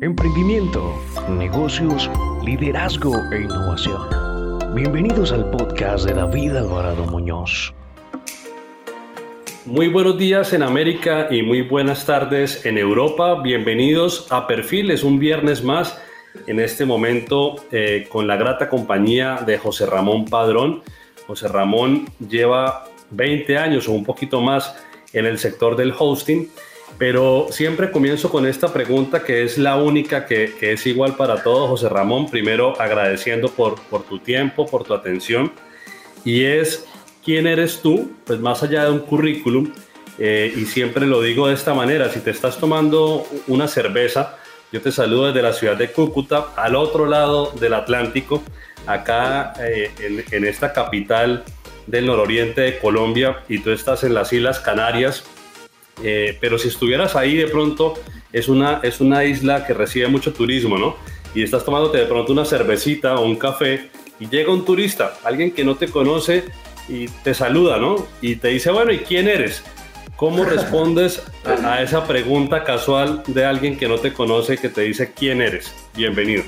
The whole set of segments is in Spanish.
Emprendimiento, negocios, liderazgo e innovación. Bienvenidos al podcast de David Alvarado Muñoz. Muy buenos días en América y muy buenas tardes en Europa. Bienvenidos a Perfiles, un viernes más en este momento eh, con la grata compañía de José Ramón Padrón. José Ramón lleva 20 años o un poquito más en el sector del hosting pero siempre comienzo con esta pregunta que es la única que, es igual para todos, José Ramón. Primero agradeciendo por, tu tiempo, por tu atención. Y es, ¿quién eres tú? Pues más allá de un currículum, eh, y siempre lo digo de esta manera, si te estás tomando una cerveza, yo te saludo desde la ciudad de Cúcuta, al otro lado del Atlántico, acá eh, en, en esta capital del nororiente de Colombia, y tú estás en las Islas Canarias, eh, pero si estuvieras ahí de pronto, es una, es una isla que recibe mucho turismo, ¿no? Y estás tomándote de pronto una cervecita o un café y llega un turista, alguien que no te conoce y te saluda, ¿no? Y te dice, bueno, ¿y quién eres? ¿Cómo respondes a, esa pregunta casual de alguien que no te conoce que te dice quién eres? Bienvenido.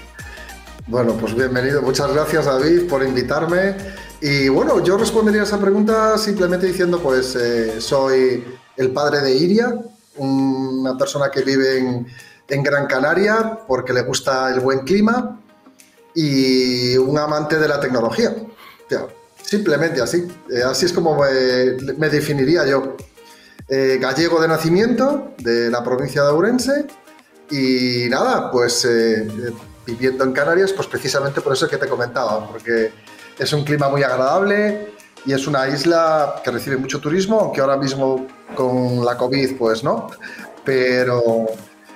Bueno, pues bienvenido. Muchas gracias David por invitarme. Y bueno, yo respondería a esa pregunta simplemente diciendo, pues eh, soy el padre de Iria, una persona que vive en, Gran Canaria porque le gusta el buen clima y un amante de la tecnología. simplemente así. Eh, así es como me, definiría yo. Eh, gallego de nacimiento, de la provincia de Ourense, y nada, pues eh, viviendo en Canarias, pues precisamente por eso que te comentaba, porque es un clima muy agradable, y es una isla que recibe mucho turismo, aunque ahora mismo con la COVID, pues no. Pero,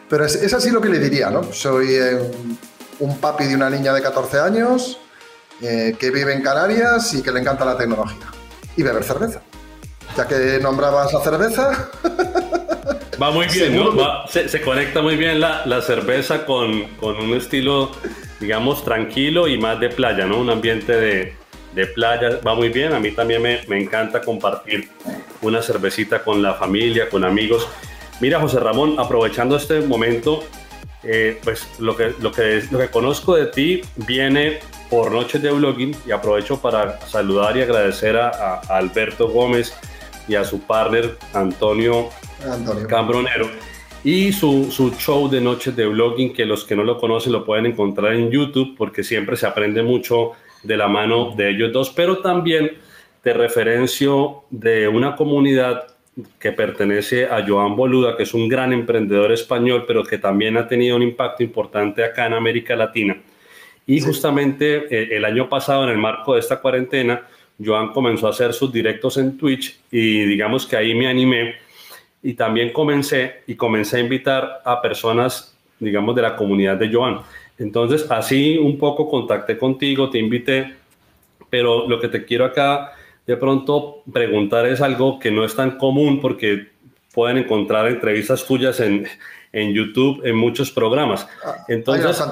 pero es, así lo que le diría, ¿no? Soy eh, un papi de una niña de 14 años eh, que vive en Canarias y que le encanta la tecnología. Y beber cerveza. Ya que nombrabas la cerveza. Va muy bien, ¿no? se, conecta muy bien la, la cerveza con, con un estilo, digamos, tranquilo y más de playa, ¿no? Un ambiente de, de playa, va muy bien. A mí también me, me, encanta compartir una cervecita con la familia, con amigos. Mira, José Ramón, aprovechando este momento, eh, pues lo que, lo, que, lo que conozco de ti viene por noches de blogging y aprovecho para saludar y agradecer a, Alberto Gómez y a su partner Antonio, Antonio. Cambronero y su, su, show de noches de blogging que los que no lo conocen lo pueden encontrar en YouTube porque siempre se aprende mucho de la mano de ellos dos, pero también te referencio de una comunidad que pertenece a Joan Boluda, que es un gran emprendedor español, pero que también ha tenido un impacto importante acá en América Latina. Y justamente eh, el año pasado, en el marco de esta cuarentena, Joan comenzó a hacer sus directos en Twitch y digamos que ahí me animé y también comencé y comencé a invitar a personas, digamos, de la comunidad de Joan. Entonces, así un poco contacté contigo, te invité, pero lo que te quiero acá de pronto preguntar es algo que no es tan común porque pueden encontrar entrevistas tuyas en, en YouTube, en muchos programas. Ah, Entonces,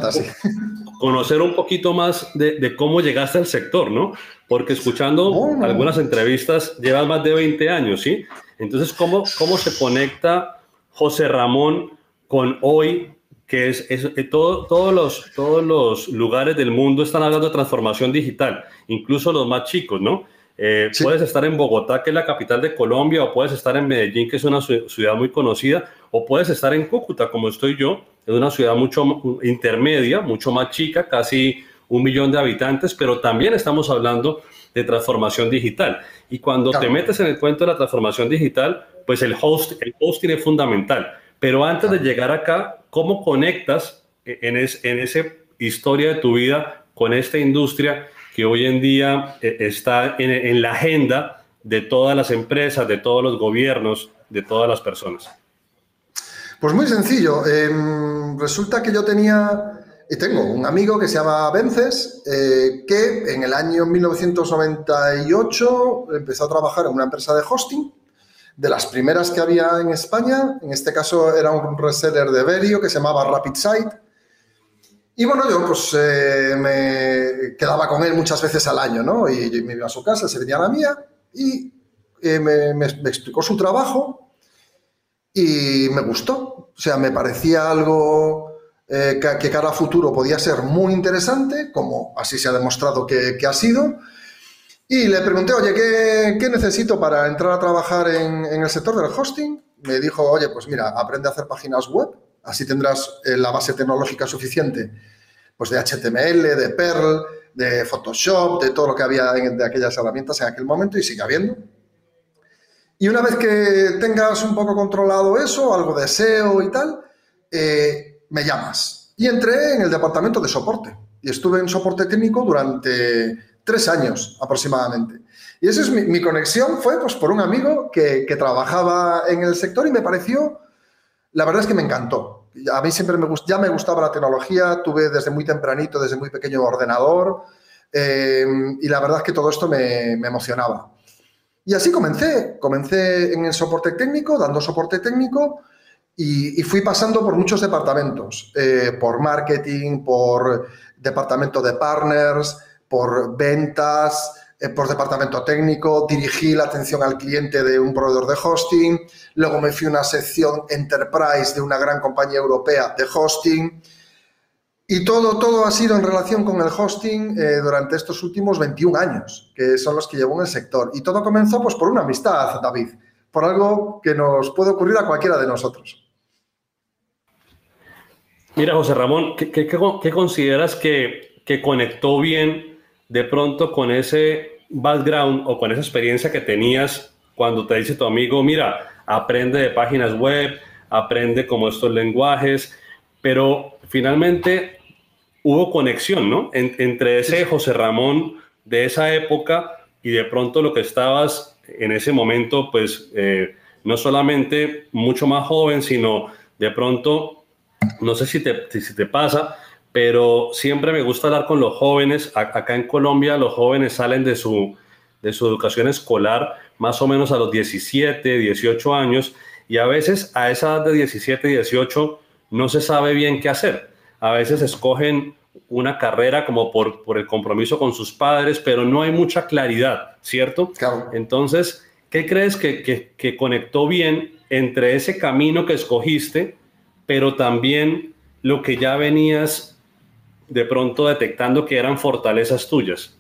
conocer un poquito más de, cómo llegaste al sector, ¿no? Porque escuchando algunas entrevistas llevas más de 20 años, ¿sí? Entonces, ¿cómo, cómo se conecta José Ramón con hoy que es, eh, todo, todos, los, todos los lugares del mundo están hablando de transformación digital, incluso los más chicos, ¿no? Eh, puedes estar en Bogotá, que es la capital de Colombia, o puedes estar en Medellín, que es una ciudad muy conocida, o puedes estar en Cúcuta, como estoy yo, es una ciudad mucho intermedia, mucho más chica, casi un millón de habitantes, pero también estamos hablando de transformación digital. Y cuando te metes en el cuento de la transformación digital, pues el host, el hosting es fundamental. Pero antes de llegar acá, ¿cómo conectas en, en esa historia de tu vida con esta industria que hoy en día eh, está en, la agenda de todas las empresas, de todos los gobiernos, de todas las personas? Pues muy sencillo. Em, resulta que yo tenía y tengo un amigo que se llama Vences, eh, que en el año 1998 empezó a trabajar en una empresa de hosting de las primeras que había en España. En este caso era un reseller de Verio que se llamaba Rapid Site. Y bueno, yo pues eh, me quedaba con él muchas veces al año, ¿no? Y, me iba a su casa, se venía a la mía y eh, me, explicó su trabajo y me gustó. O sea, me parecía algo eh, que, cara a futuro podía ser muy interesante, como así se ha demostrado que, ha sido. Y le pregunté, oye, ¿qué, necesito para entrar a trabajar en, el sector del hosting? Me dijo, oye, pues mira, aprende a hacer páginas web, así tendrás eh, la base tecnológica suficiente, pues de HTML, de Perl, de Photoshop, de todo lo que había de aquellas herramientas en aquel momento y sigue habiendo. Y una vez que tengas un poco controlado eso, algo de SEO y tal, eh, me llamas. Y entré en el departamento de soporte. Y estuve en soporte técnico durante tres años aproximadamente. Y esa es mi, conexión, fue pues por un amigo que, trabajaba en el sector y me pareció, la verdad es que me encantó. A mí siempre me, ya me gustaba la tecnología, tuve desde muy tempranito, desde muy pequeño ordenador, eh, y la verdad es que todo esto me emocionaba. Y así comencé. Comencé en el soporte técnico, dando soporte técnico y, fui pasando por muchos departamentos, eh, por marketing, por departamento de partners, por ventas, eh, por departamento técnico, dirigí la atención al cliente de un proveedor de hosting, luego me fui a una sección enterprise de una gran compañía europea de hosting y todo, todo ha sido en relación con el hosting eh, durante estos últimos 21 años, que son los que llevo en el sector. Y todo comenzó pues, por una amistad, David, por algo que nos puede ocurrir a cualquiera de nosotros. Mira, José Ramón, ¿qué, consideras que, que conectó bien de pronto con ese background o con esa experiencia que tenías cuando te dice tu amigo, mira, aprende de páginas web, aprende como estos lenguajes, pero finalmente hubo conexión, ¿no? entre ese José Ramón de esa época y de pronto lo que estabas en ese momento, pues eh, no solamente mucho más joven, sino de pronto, no sé si te, si te pasa, pero siempre me gusta hablar con los jóvenes. Acá en Colombia los jóvenes salen de su, de su educación escolar más o menos a los 17, 18 años y a veces a esa edad de 17, 18 no se sabe bien qué hacer a veces escogen una carrera como por, por el compromiso con sus padres, pero no hay mucha claridad, ¿cierto? Entonces, ¿qué crees que, que, conectó bien entre ese camino que escogiste, pero también lo que ya venías de pronto detectando que eran fortalezas tuyas?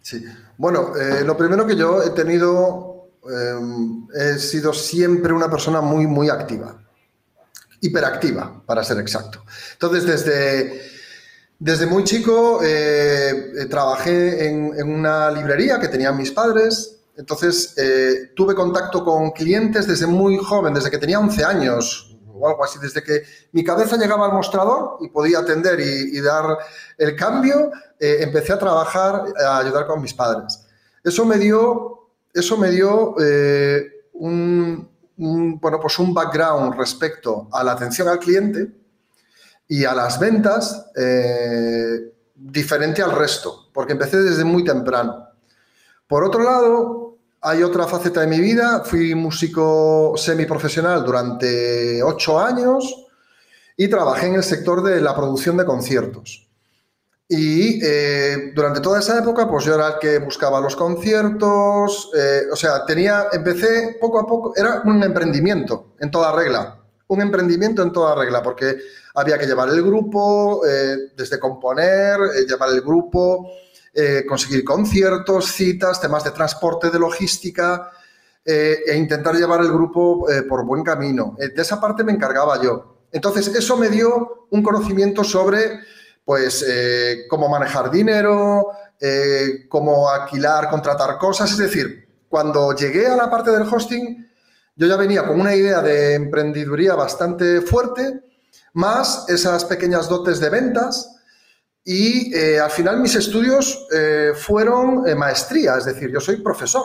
Sí, bueno, eh, lo primero que yo he tenido, eh, he sido siempre una persona muy, muy activa hiperactiva, para ser exacto. Entonces, desde, desde muy chico eh, trabajé en, una librería que tenían mis padres. Entonces, tuve contacto con clientes desde muy joven, desde que tenía 11 años o algo así, desde que mi cabeza llegaba al mostrador y podía atender y, dar el cambio, empecé a trabajar, a ayudar con mis padres. Eso me dio, eso me dio un, un, bueno, pues un background respecto a la atención al cliente y a las ventas eh, diferente al resto, porque empecé desde muy temprano. Por otro lado, hay otra faceta de mi vida. Fui músico semiprofesional durante ocho años y trabajé en el sector de la producción de conciertos. Y eh, durante toda esa época, pues yo era el que buscaba los conciertos, eh, o sea, tenía, empecé poco a poco, era un emprendimiento en toda regla, un emprendimiento en toda regla, porque había que llevar el grupo, eh, desde componer, llevar el grupo, conseguir conciertos, citas, temas de transporte, de logística, e intentar llevar el grupo por buen camino. de esa parte me encargaba yo. Entonces, eso me dio un conocimiento sobre pues eh, cómo manejar dinero, eh, cómo alquilar, contratar cosas. Es decir, cuando llegué a la parte del hosting, yo ya venía con una idea de emprendeduría bastante fuerte, más esas pequeñas dotes de ventas. Y eh, al final mis estudios fueron maestría, es decir, yo soy profesor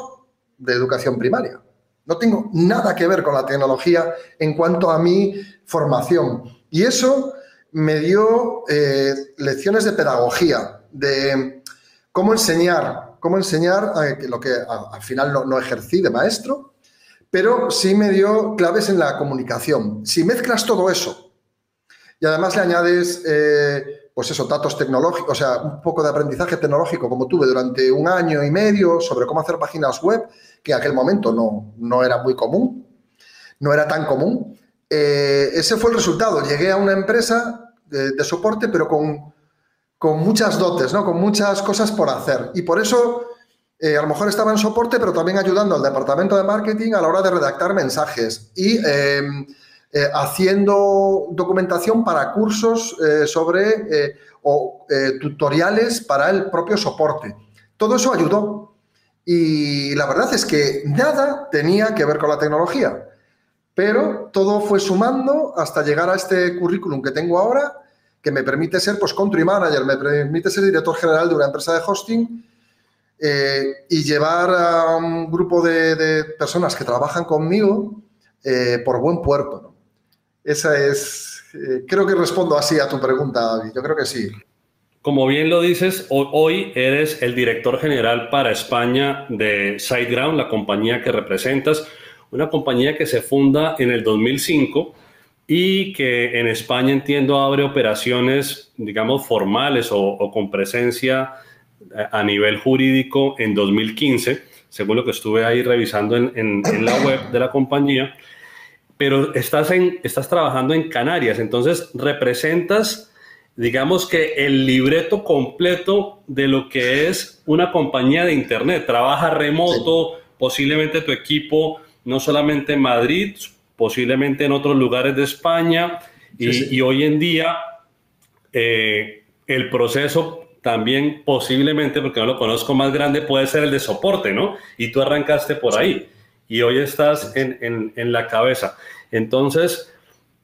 de educación primaria. No tengo nada que ver con la tecnología en cuanto a mi formación. Y eso me dio eh, lecciones de pedagogía, de cómo enseñar, cómo enseñar, eh, lo que al final no, ejercí de maestro, pero sí me dio claves en la comunicación. Si mezclas todo eso y además le añades, eh, pues eso, datos tecnológicos, o sea, un poco de aprendizaje tecnológico como tuve durante un año y medio sobre cómo hacer páginas web, que en aquel momento no, no era muy común, no era tan común, ese fue el resultado. Llegué a una empresa de, soporte, pero con, con, muchas dotes, ¿no? con muchas cosas por hacer. Y por eso eh, a lo mejor estaba en soporte, pero también ayudando al departamento de marketing a la hora de redactar mensajes y em, eh, haciendo documentación para cursos eh, sobre o tutoriales para el propio soporte. Todo eso ayudó. Y la verdad es que nada tenía que ver con la tecnología. Pero todo fue sumando hasta llegar a este currículum que tengo ahora, que me permite ser pues, country manager, me permite ser director general de una empresa de hosting eh, y llevar a un grupo de, personas que trabajan conmigo eh, por buen puerto. Esa es, eh, creo que respondo así a tu pregunta, Yo creo que sí. Como bien lo dices, hoy eres el director general para España de SiteGround, la compañía que representas una compañía que se funda en el 2005 y que en España entiendo abre operaciones, digamos, formales o, con presencia a nivel jurídico en 2015, según lo que estuve ahí revisando en, la web de la compañía. Pero estás, en, estás trabajando en Canarias, entonces representas digamos que el libreto completo de lo que es una compañía de Internet. Trabaja remoto, posiblemente tu equipo no solamente en Madrid, posiblemente en otros lugares de España, y, hoy en día eh, el proceso también posiblemente, porque no lo conozco más grande, puede ser el de soporte, ¿no? Y tú arrancaste por ahí y hoy estás en, en, la cabeza. Entonces,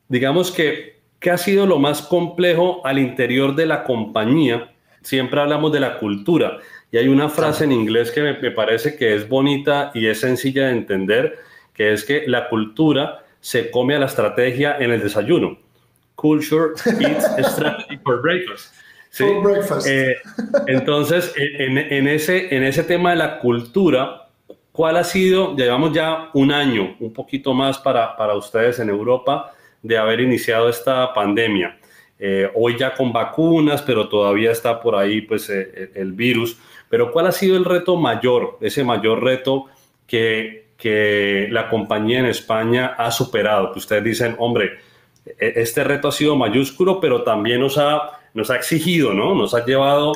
digamos que, ¿qué ha sido lo más complejo al interior de la compañía? Siempre hablamos de la cultura y hay una frase en inglés que me, me parece que es bonita y es sencilla de entender, que es que la cultura se come a la estrategia en el desayuno. Culture eats strategy for breakfast. ¿sí? breakfast. Eh, entonces, en, ese, en ese tema de la cultura, ¿cuál ha sido, llevamos ya un año, un poquito más para, para ustedes en Europa, de haber iniciado esta pandemia? Eh, hoy ya con vacunas, pero todavía está por ahí pues, eh, el virus. Pero ¿cuál ha sido el reto mayor, ese mayor reto que que la compañía en España ha superado, que ustedes dicen, hombre, e-, este reto ha sido mayúsculo, pero también nos ha, nos ha exigido, ¿no? Nos ha llevado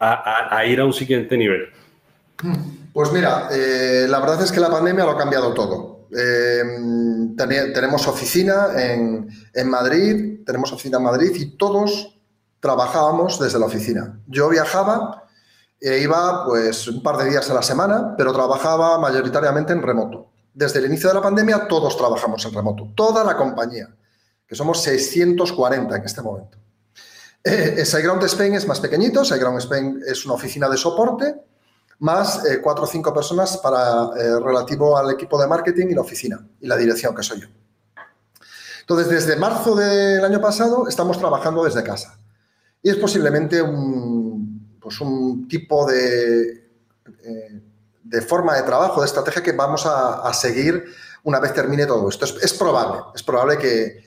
a, ir a un siguiente nivel. Pues mira, eh, la verdad es que la pandemia lo ha cambiado todo. Eh, tenemos oficina en, Madrid, tenemos oficina en Madrid y todos trabajábamos desde la oficina. Yo viajaba e iba pues un par de días a la semana, pero trabajaba mayoritariamente en remoto. Desde el inicio de la pandemia todos trabajamos en remoto, toda la compañía, que somos 640 en este momento. Eh, Spain es más pequeñito, SiteGround Spain es una oficina de soporte, más eh, cuatro o cinco personas para eh, relativo al equipo de marketing y la oficina y la dirección, que soy yo. Entonces, desde marzo del año pasado estamos trabajando desde casa. Y es posiblemente un, pues un tipo de, eh, de forma de trabajo, de estrategia que vamos a, seguir una vez termine todo esto. Es, probable, es probable que,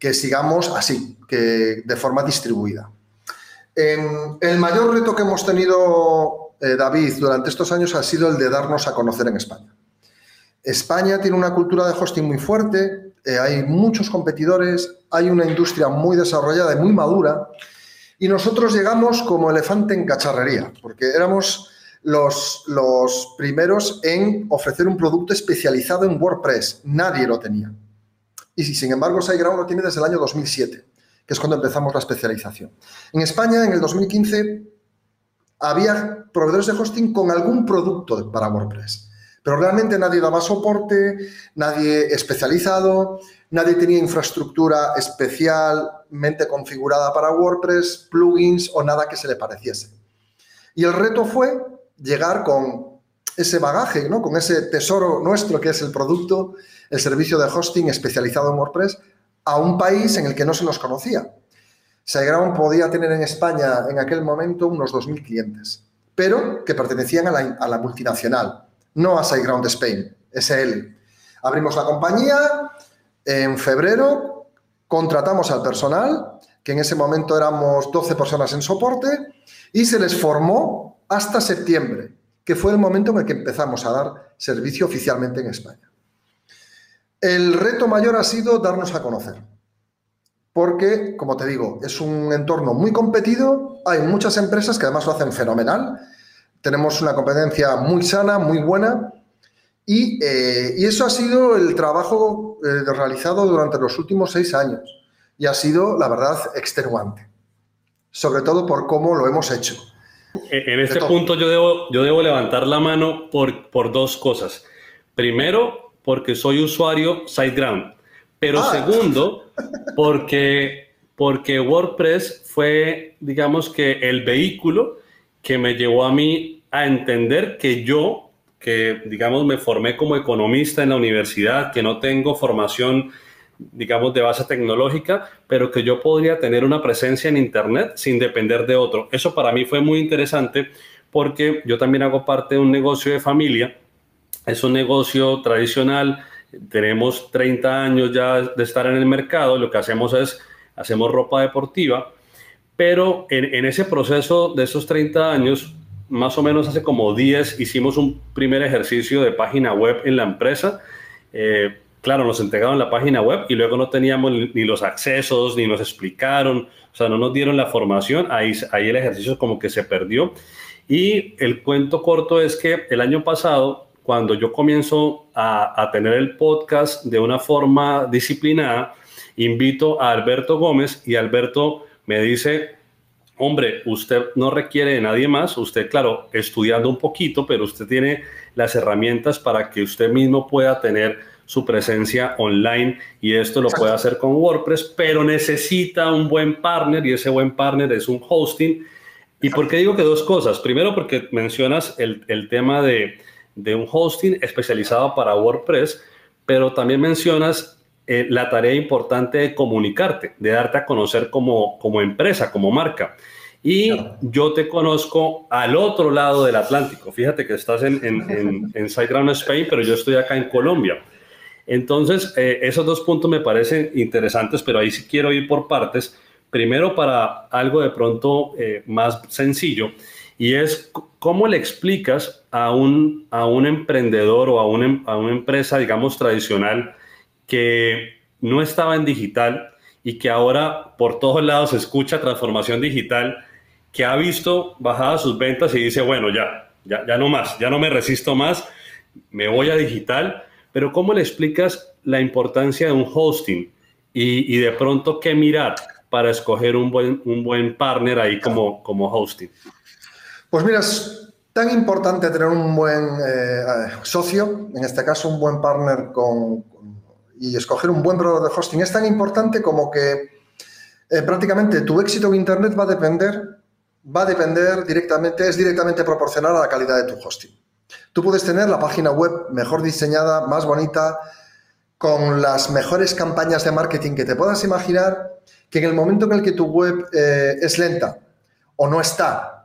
que sigamos así, que de forma distribuida. El mayor reto que hemos tenido, eh, David, durante estos años ha sido el de darnos a conocer en España. España tiene una cultura de hosting muy fuerte, hay muchos competidores, hay una industria muy desarrollada y muy madura y nosotros llegamos como elefante en cacharrería, porque éramos los, los primeros en ofrecer un producto especializado en WordPress. Nadie lo tenía. Y sin embargo, SiteGround lo tiene desde el año 2007, que es cuando empezamos la especialización. En España, en el 2015, había proveedores de hosting con algún producto para WordPress. Pero realmente nadie daba soporte, nadie especializado, nadie tenía infraestructura especialmente configurada para WordPress, plugins o nada que se le pareciese. Y el reto fue llegar con ese bagaje, ¿no? con ese tesoro nuestro que es el producto, el servicio de hosting especializado en WordPress, a un país en el que no se nos conocía. SiteGround podía tener en España en aquel momento unos 2.000 clientes, pero que pertenecían a la, multinacional no a SiteGround Spain, SL. Abrimos la compañía en febrero, contratamos al personal, que en ese momento éramos 12 personas en soporte, y se les formó hasta septiembre, que fue el momento en el que empezamos a dar servicio oficialmente en España. El reto mayor ha sido darnos a conocer. porque, como te digo, es un entorno muy competido, hay muchas empresas que además lo hacen fenomenal, tenemos una competencia muy sana, muy buena, y, eh, eso ha sido el trabajo eh, realizado durante los últimos seis años, y ha sido, la verdad, extenuante, sobre todo por cómo lo hemos hecho. En este punto yo debo, yo debo levantar la mano por, por dos cosas. Primero, porque soy usuario SiteGround. Pero ah. segundo, porque, porque WordPress fue, digamos que, el vehículo que me llevó a mí a entender que yo, que, digamos, me formé como economista en la universidad, que no tengo formación digamos, de base tecnológica, pero que yo podría tener una presencia en Internet sin depender de otro. Eso para mí fue muy interesante porque yo también hago parte de un negocio de familia. Es un negocio tradicional. Tenemos 30 años ya de estar en el mercado. Lo que hacemos es, hacemos ropa deportiva. Pero en, ese proceso de esos 30 años, más o menos hace como 10, hicimos un primer ejercicio de página web en la empresa. Eh, claro, nos entregaron la página web y luego no teníamos ni los accesos, ni nos explicaron, o sea, no nos dieron la formación, ahí, ahí el ejercicio como que se perdió. Y el cuento corto es que el año pasado, cuando yo comienzo a, a tener el podcast de una forma disciplinada, invito a Alberto Gómez y Alberto me dice, hombre, usted no requiere de nadie más, usted, claro, estudiando un poquito, pero usted tiene las herramientas para que usted mismo pueda tener su presencia online y esto lo puede hacer con WordPress, pero necesita un buen partner y ese buen partner es un hosting. ¿Y por qué digo que dos cosas? Primero porque mencionas el, el tema de, de, un hosting especializado para WordPress, pero también mencionas eh, la tarea importante de comunicarte, de darte a conocer como, como empresa, como marca. Y yo te conozco al otro lado del Atlántico. Fíjate que estás en, en, en, en SiteGround Spain, pero yo estoy acá en Colombia. Entonces, eh, esos dos puntos me parecen interesantes, pero ahí sí quiero ir por partes. Primero, para algo de pronto eh, más sencillo, y es cómo le explicas a un, a un emprendedor o a una, a una empresa, digamos, tradicional que no estaba en digital y que ahora por todos lados escucha transformación digital, que ha visto bajadas sus ventas y dice, bueno, ya, ya, ya no más, ya no me resisto más, me voy a digital pero ¿cómo le explicas la importancia de un hosting y, de pronto qué mirar para escoger un buen, un buen partner ahí como, como hosting? Pues mira, es tan importante tener un buen eh, socio, en este caso un buen partner con, y escoger un buen proveedor de hosting. Es tan importante como que eh, prácticamente tu éxito en Internet va a depender, va a depender directamente, es directamente proporcional a la calidad de tu hosting. Tú puedes tener la página web mejor diseñada, más bonita, con las mejores campañas de marketing que te puedas imaginar, que en el momento en el que tu web eh, es lenta o no está,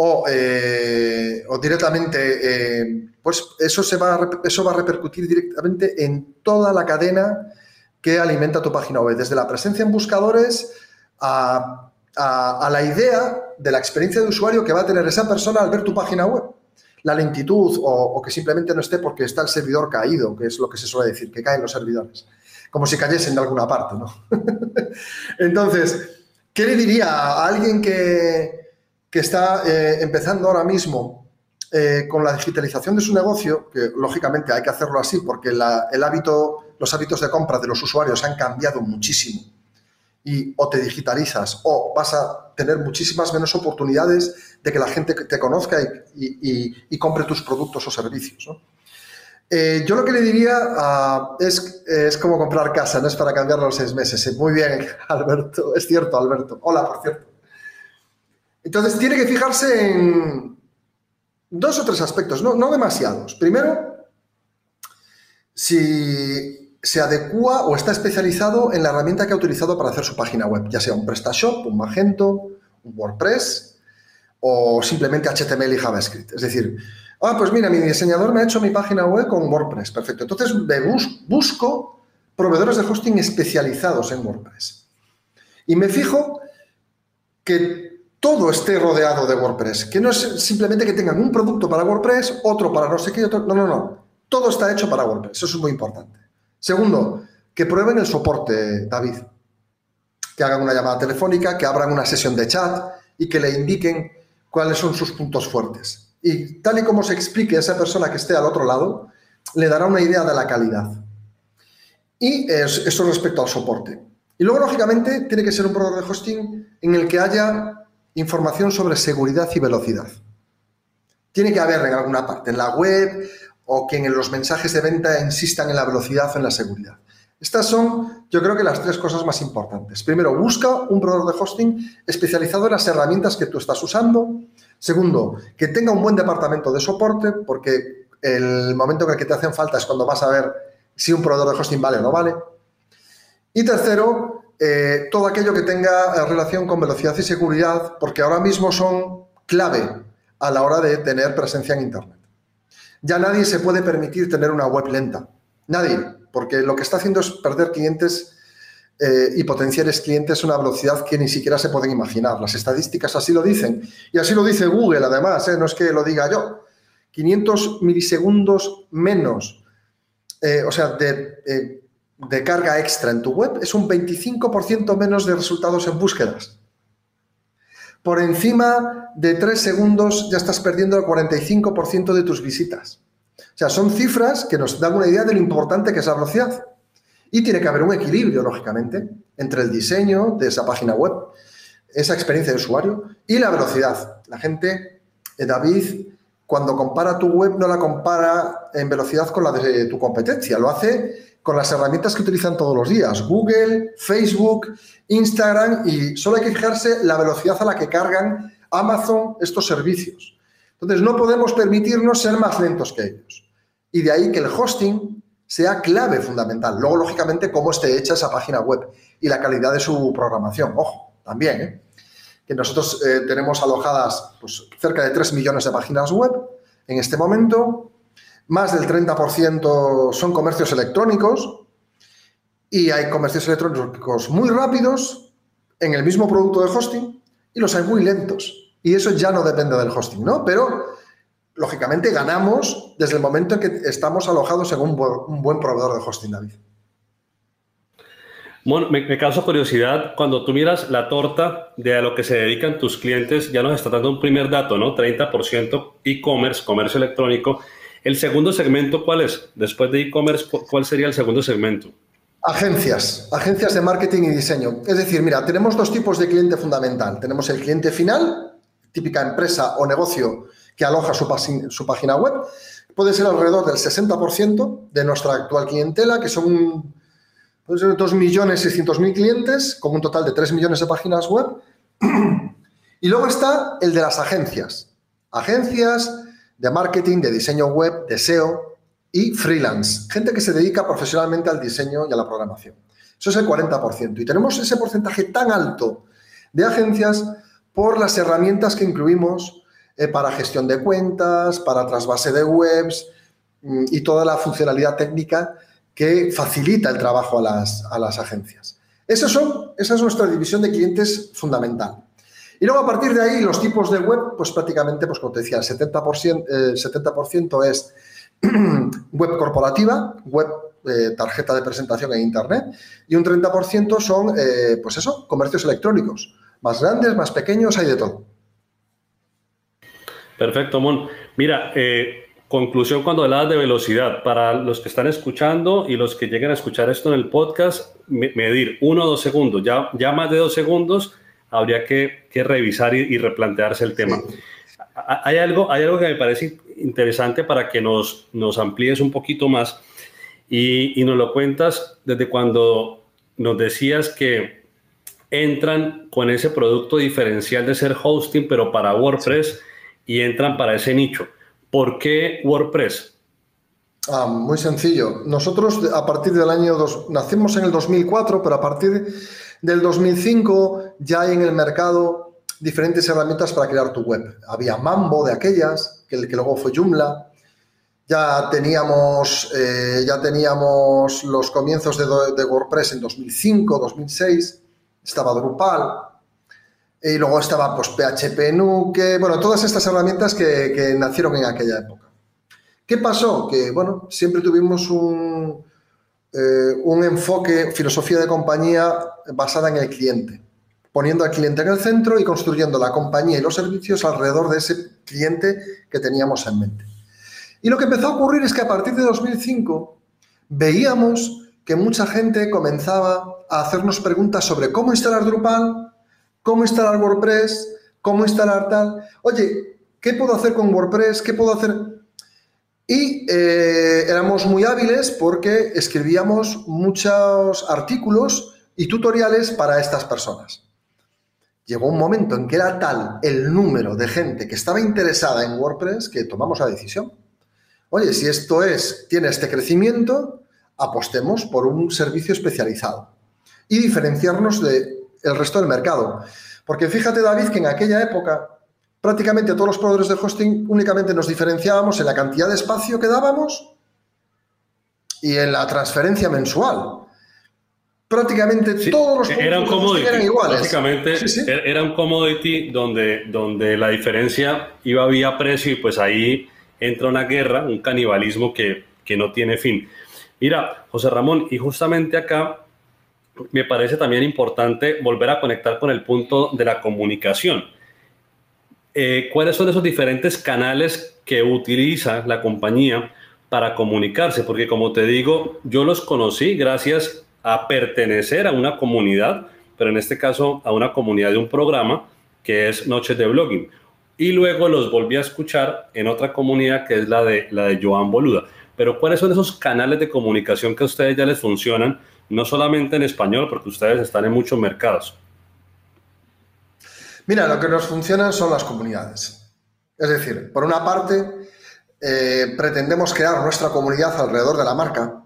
o, eh, directamente, eh, pues eso, se va a, eso va a repercutir directamente en toda la cadena que alimenta tu página web, desde la presencia en buscadores a, a la idea de la experiencia de usuario que va a tener esa persona al ver tu página web la lentitud o, que simplemente no esté porque está el servidor caído, que es lo que se suele decir, que caen los servidores, como si cayesen de alguna parte, ¿no? Entonces, ¿qué le diría a alguien que, que está eh, empezando ahora mismo eh, con la digitalización de su negocio, que lógicamente hay que hacerlo así porque el hábito, los hábitos de compra de los usuarios han cambiado muchísimo y o te digitalizas o vas a tener muchísimas menos oportunidades de que la gente te conozca y, compre tus productos o servicios. Eh, yo lo que le diría es, es como comprar casa, no es para cambiarlo los seis meses. Muy bien, Alberto, es cierto, Alberto. Hola, por cierto. Entonces, tiene que fijarse en dos o tres aspectos, no, demasiados. Primero, si se adecua o está especializado en la herramienta que ha utilizado para hacer su página web, ya sea un PrestaShop, un Magento, un WordPress o simplemente HTML y JavaScript. Es decir, ah, pues mira, mi diseñador me ha hecho mi página web con WordPress, perfecto. Entonces me busco proveedores de hosting especializados en WordPress. Y me fijo que todo esté rodeado de WordPress, que no es simplemente que tengan un producto para WordPress, otro para no sé qué, otro. No, no, no. Todo está hecho para WordPress. Eso es muy importante. Segundo, que prueben el soporte, David. que hagan una llamada telefónica, que abran una sesión de chat y que le indiquen cuáles son sus puntos fuertes. Y tal y como se explique a esa persona que esté al otro lado, le dará una idea de la calidad. Y eso respecto al soporte. Y luego, lógicamente, tiene que ser un proveedor de hosting en el que haya información sobre seguridad y velocidad. Tiene que haber en alguna parte, en la web o que en los mensajes de venta insistan en la velocidad o en la seguridad. Estas son, yo creo que las tres cosas más importantes. Primero, busca un proveedor de hosting especializado en las herramientas que tú estás usando. Segundo, que tenga un buen departamento de soporte, porque el momento en el que te hacen falta es cuando vas a ver si un proveedor de hosting vale o no vale. Y tercero, eh, todo aquello que tenga relación con velocidad y seguridad, porque ahora mismo son clave a la hora de tener presencia en Internet. Ya nadie se puede permitir tener una web lenta. Nadie porque lo que está haciendo es perder clientes eh, y potenciales clientes a una velocidad que ni siquiera se pueden imaginar. Las estadísticas así lo dicen. Y así lo dice Google, además, ¿eh? no es que lo diga yo. 500 milisegundos menos, eh, o sea, de, de carga extra en tu web es un 25% menos de resultados en búsquedas. Por encima de 3 segundos ya estás perdiendo el 45% de tus visitas. O sea, son cifras que nos dan una idea de lo importante que es la velocidad. Y tiene que haber un equilibrio, lógicamente, entre el diseño de esa página web, esa experiencia de usuario y la velocidad. La gente, eh, David, cuando compara tu web no la compara en velocidad con la de tu competencia, lo hace con las herramientas que utilizan todos los días, Google, Facebook, Instagram, y solo hay que fijarse la velocidad a la que cargan Amazon estos servicios. Entonces no podemos permitirnos ser más lentos que ellos. Y de ahí que el hosting sea clave fundamental. Luego, lógicamente, cómo esté hecha esa página web y la calidad de su programación. Ojo, también, ¿eh? que nosotros eh, tenemos alojadas pues, cerca de 3 millones de páginas web en este momento. Más del 30% son comercios electrónicos y hay comercios electrónicos muy rápidos en el mismo producto de hosting y los hay muy lentos. Y eso ya no depende del hosting, ¿no? Pero lógicamente ganamos desde el momento en que estamos alojados en un, buen proveedor de hosting, David. Bueno, me, causa curiosidad, cuando tú miras la torta de a lo que se dedican tus clientes, ya nos está dando un primer dato, ¿no? 30% e-commerce, comercio electrónico. ¿El segundo segmento cuál es? Después de e-commerce, ¿cuál sería el segundo segmento? Agencias, agencias de marketing y diseño. Es decir, mira, tenemos dos tipos de cliente fundamental. Tenemos el cliente final, típica empresa o negocio que aloja su, página web, puede ser alrededor del 60% de nuestra actual clientela, que son puede ser 2.600.000 clientes, con un total de 3 millones de páginas web. y luego está el de las agencias. Agencias de marketing, de diseño web, de SEO y freelance. Gente que se dedica profesionalmente al diseño y a la programación. Eso es el 40%. Y tenemos ese porcentaje tan alto de agencias por las herramientas que incluimos eh, para gestión de cuentas, para trasvase de webs mm, y toda la funcionalidad técnica que facilita el trabajo a las, a las agencias. son, esa es nuestra división de clientes fundamental. Y luego a partir de ahí los tipos de web, pues prácticamente, pues como te decía, el 70%, el 70 es web corporativa, web eh, tarjeta de presentación en Internet y un 30% son, eh, pues eso, comercios electrónicos. Más grandes, más pequeños, hay de todo. Perfecto, Mon. Mira, eh, conclusión cuando hablabas de velocidad. Para los que están escuchando y los que lleguen a escuchar esto en el podcast, medir uno o dos segundos. Ya, ya más de dos segundos habría que, revisar y, replantearse el tema. Hay algo, hay algo que me parece interesante para que nos, nos amplíes un poquito más y, y nos lo cuentas desde cuando nos decías que entran con ese producto diferencial de ser hosting, pero para WordPress y entran para ese nicho. ¿Por qué WordPress? Ah, muy sencillo. Nosotros a partir del año 2, nacimos en el 2004, pero a partir del 2005 ya hay en el mercado diferentes herramientas para crear tu web. Había Mambo de aquellas, que, que luego fue Joomla. Ya teníamos, eh, ya teníamos los comienzos de, WordPress en 2005, 2006. Estaba Drupal, y luego estaba pues, PHP Nuke, bueno, todas estas herramientas que, nacieron en aquella época. ¿Qué pasó? Que, bueno, siempre tuvimos un, eh, un enfoque, filosofía de compañía basada en el cliente, poniendo al cliente en el centro y construyendo la compañía y los servicios alrededor de ese cliente que teníamos en mente. Y lo que empezó a ocurrir es que a partir de 2005 veíamos que mucha gente comenzaba a hacernos preguntas sobre cómo instalar Drupal, cómo instalar WordPress, cómo instalar tal. Oye, ¿qué puedo hacer con WordPress? ¿Qué puedo hacer? Y eh, éramos muy hábiles porque escribíamos muchos artículos y tutoriales para estas personas. Llegó un momento en que era tal el número de gente que estaba interesada en WordPress que tomamos la decisión. Oye, si esto es, tiene este crecimiento, apostemos por un servicio especializado y diferenciarnos del resto del mercado. Porque fíjate, David, que en aquella época prácticamente todos los proveedores de hosting únicamente nos diferenciábamos en la cantidad de espacio que dábamos y en la transferencia mensual. Prácticamente todos los era eran iguales. Básicamente era un commodity donde, donde la diferencia iba vía precio y pues ahí entra una guerra, un canibalismo que, que no tiene fin. Mira, José Ramón, y justamente acá me parece también importante volver a conectar con el punto de la comunicación eh, cuáles son esos diferentes canales que utiliza la compañía para comunicarse, porque como te digo, yo los conocí gracias a pertenecer a una comunidad, pero en este caso a una comunidad de un programa que es Noches de Blogging. Y luego los volví a escuchar en otra comunidad que es la de, la de Joan Boluda. Pero ¿cuáles son esos canales de comunicación que a ustedes ya les funcionan, no solamente en español, porque ustedes están en muchos mercados? Mira, lo que nos funciona son las comunidades. Es decir, por una parte, eh, pretendemos crear nuestra comunidad alrededor de la marca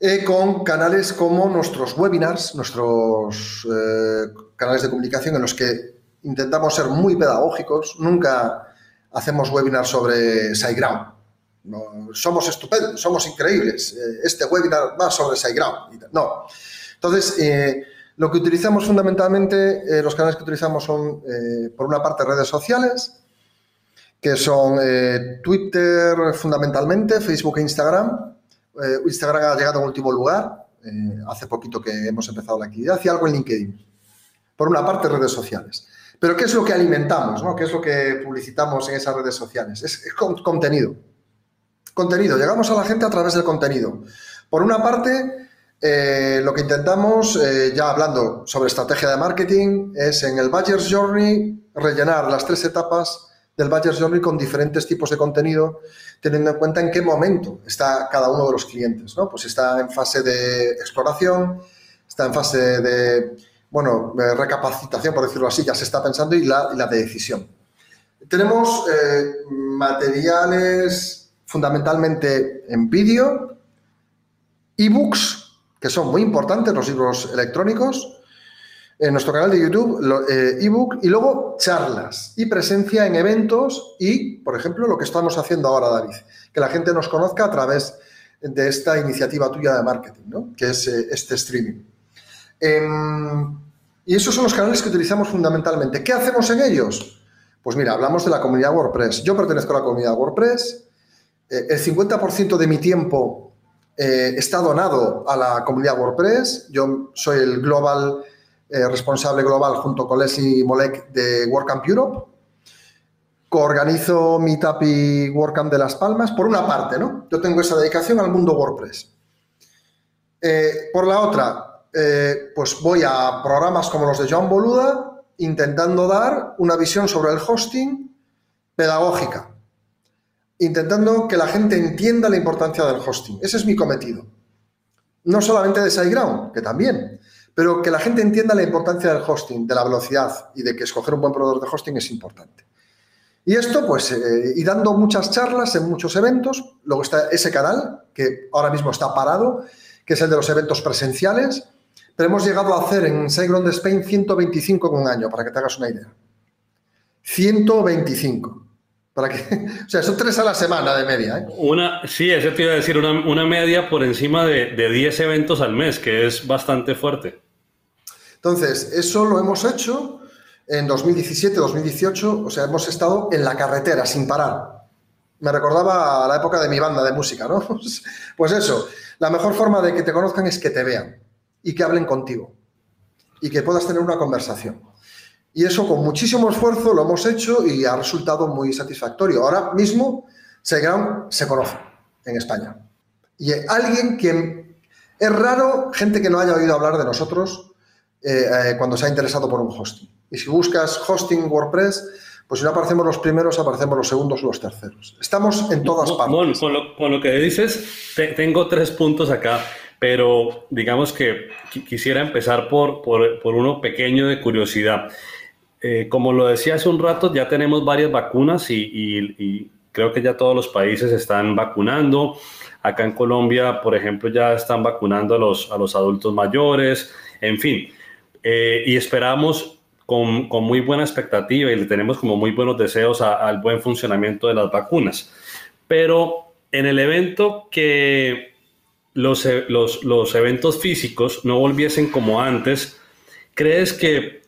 eh, con canales como nuestros webinars, nuestros eh, canales de comunicación en los que intentamos ser muy pedagógicos. Nunca hacemos webinars sobre SiteGround. somos estupendos, somos increíbles. este webinar va sobre SiteGround. No. Entonces, lo que utilizamos fundamentalmente, eh, los canales que utilizamos son, eh, por una parte, redes sociales, que son eh, Twitter fundamentalmente, Facebook e Instagram. Instagram ha llegado en último lugar, hace poquito que hemos empezado la actividad, y algo en LinkedIn. Por una parte, redes sociales. Pero ¿qué es lo que alimentamos? ¿Qué es lo que publicitamos en esas redes sociales? Es, es contenido. Contenido. Llegamos a la gente a través del contenido. Por una parte, eh, lo que intentamos, eh, ya hablando sobre estrategia de marketing, es en el Buyer's Journey rellenar las tres etapas del Buyer's Journey con diferentes tipos de contenido, teniendo en cuenta en qué momento está cada uno de los clientes. Pues está en fase de exploración, está en fase de, bueno, recapacitación, por decirlo así, ya se está pensando, y la, de decisión. Tenemos eh, materiales fundamentalmente en vídeo, ebooks, que son muy importantes, los libros electrónicos, en nuestro canal de YouTube, eh, ebook, y luego charlas y presencia en eventos y, por ejemplo, lo que estamos haciendo ahora, David, que la gente nos conozca a través de esta iniciativa tuya de marketing, ¿no? que es eh, este streaming. Em, y esos son los canales que utilizamos fundamentalmente. ¿Qué hacemos en ellos? Pues mira, hablamos de la comunidad WordPress. Yo pertenezco a la comunidad WordPress. Eh, el 50% de mi tiempo eh, está donado a la comunidad WordPress. Yo soy el global eh, responsable global junto con Leslie Molek de WordCamp Europe. Coorganizo Meetup y WordCamp de Las Palmas, por una parte, ¿no? Yo tengo esa dedicación al mundo WordPress. Eh, por la otra, pues voy a programas como los de John Boluda, intentando dar una visión sobre el hosting pedagógica intentando que la gente entienda la importancia del hosting. Ese es mi cometido. No solamente de SiteGround, que también, pero que la gente entienda la importancia del hosting, de la velocidad y de que escoger un buen proveedor de hosting es importante. Y esto, pues, eh, y dando muchas charlas en muchos eventos. Luego está ese canal, que ahora mismo está parado, que es el de los eventos presenciales. Pero hemos llegado a hacer en SiteGround Spain 125 en un año, para que te hagas una idea. 125. Para que, o sea, son tres a la semana de media. ¿eh? Una, sí, eso te iba a decir, una, media por encima de, de 10 eventos al mes, que es bastante fuerte. Entonces, eso lo hemos hecho en 2017, 2018, o sea, hemos estado en la carretera sin parar. Me recordaba a la época de mi banda de música, ¿no? Pues eso, la mejor forma de que te conozcan es que te vean y que hablen contigo y que puedas tener una conversación. Y eso con muchísimo esfuerzo lo hemos hecho y ha resultado muy satisfactorio. Ahora mismo SiteGround se conoce en España. Y alguien que es raro, gente que no haya oído hablar de nosotros eh, eh, cuando se ha interesado por un hosting. Y si buscas hosting WordPress, pues si no aparecemos los primeros, aparecemos los segundos o los terceros. Estamos en todas partes. Bueno, con lo, que dices, tengo tres puntos acá, pero digamos que quisiera empezar por, por, uno pequeño de curiosidad. Eh, como lo decía hace un rato, ya tenemos varias vacunas y, creo que ya todos los países están vacunando. Acá en Colombia, por ejemplo, ya están vacunando a los, adultos mayores, en fin. Eh, y esperamos con, muy buena expectativa y le tenemos como muy buenos deseos al buen funcionamiento de las vacunas. Pero en el evento que los, los, los eventos físicos no volviesen como antes, ¿crees que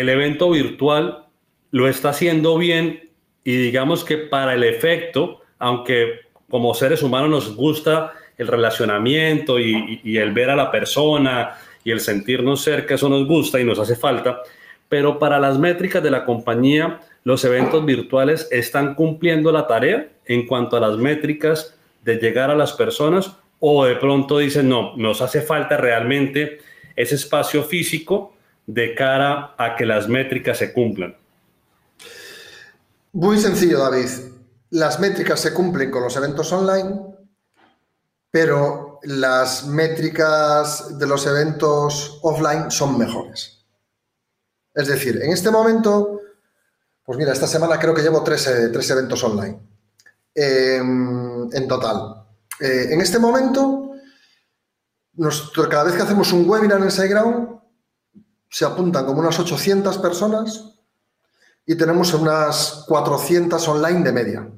el evento virtual lo está haciendo bien y digamos que para el efecto, aunque como seres humanos nos gusta el relacionamiento y, el ver a la persona y el sentirnos cerca, eso nos gusta y nos hace falta, pero para las métricas de la compañía, los eventos virtuales están cumpliendo la tarea en cuanto a las métricas de llegar a las personas o de pronto dicen, no, nos hace falta realmente ese espacio físico de cara a que las métricas se cumplan. Muy sencillo, David. Las métricas se cumplen con los eventos online, pero las métricas de los eventos offline son mejores. Es decir, en este momento, pues mira, esta semana creo que llevo tres, eh, eventos online em, en total. Eh, en este momento, cada vez que hacemos un webinar en SiteGround, se apuntan como unas 800 personas y tenemos unas 400 online de media.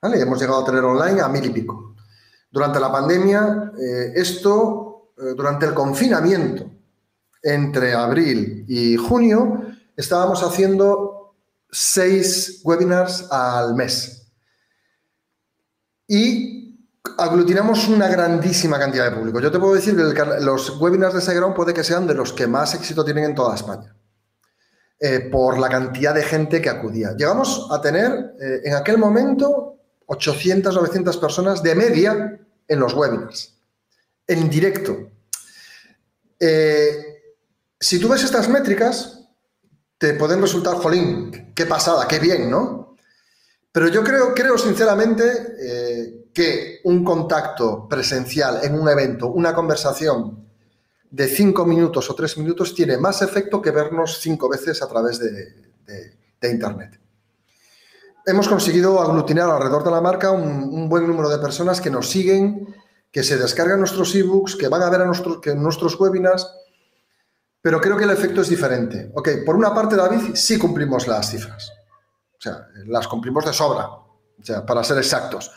Hemos llegado a tener online a mil y pico. Durante la pandemia, eh, esto, durante el confinamiento, entre abril y junio estábamos haciendo seis webinars al mes. Y aglutinamos una grandísima cantidad de público. Yo te puedo decir que los webinars de SiteGround puede que sean de los que más éxito tienen en toda España. Eh, por la cantidad de gente que acudía. Llegamos a tener eh, en aquel momento 800, 900 personas de media en los webinars, en directo. Eh, si tú ves estas métricas, te pueden resultar, jolín, qué pasada, qué bien, ¿no? Pero yo creo, creo sinceramente que un contacto presencial en un evento, una conversación de cinco minutos o tres minutos tiene más efecto que vernos cinco veces a través de, Internet. Hemos conseguido aglutinar alrededor de la marca un, buen número de personas que nos siguen, que se descargan nuestros ebooks, que van a ver a nuestros, que nuestros webinars pero creo que el efecto es diferente. Ok, por una parte, David, sí cumplimos las cifras. O sea, las cumplimos de sobra, o sea, para ser exactos.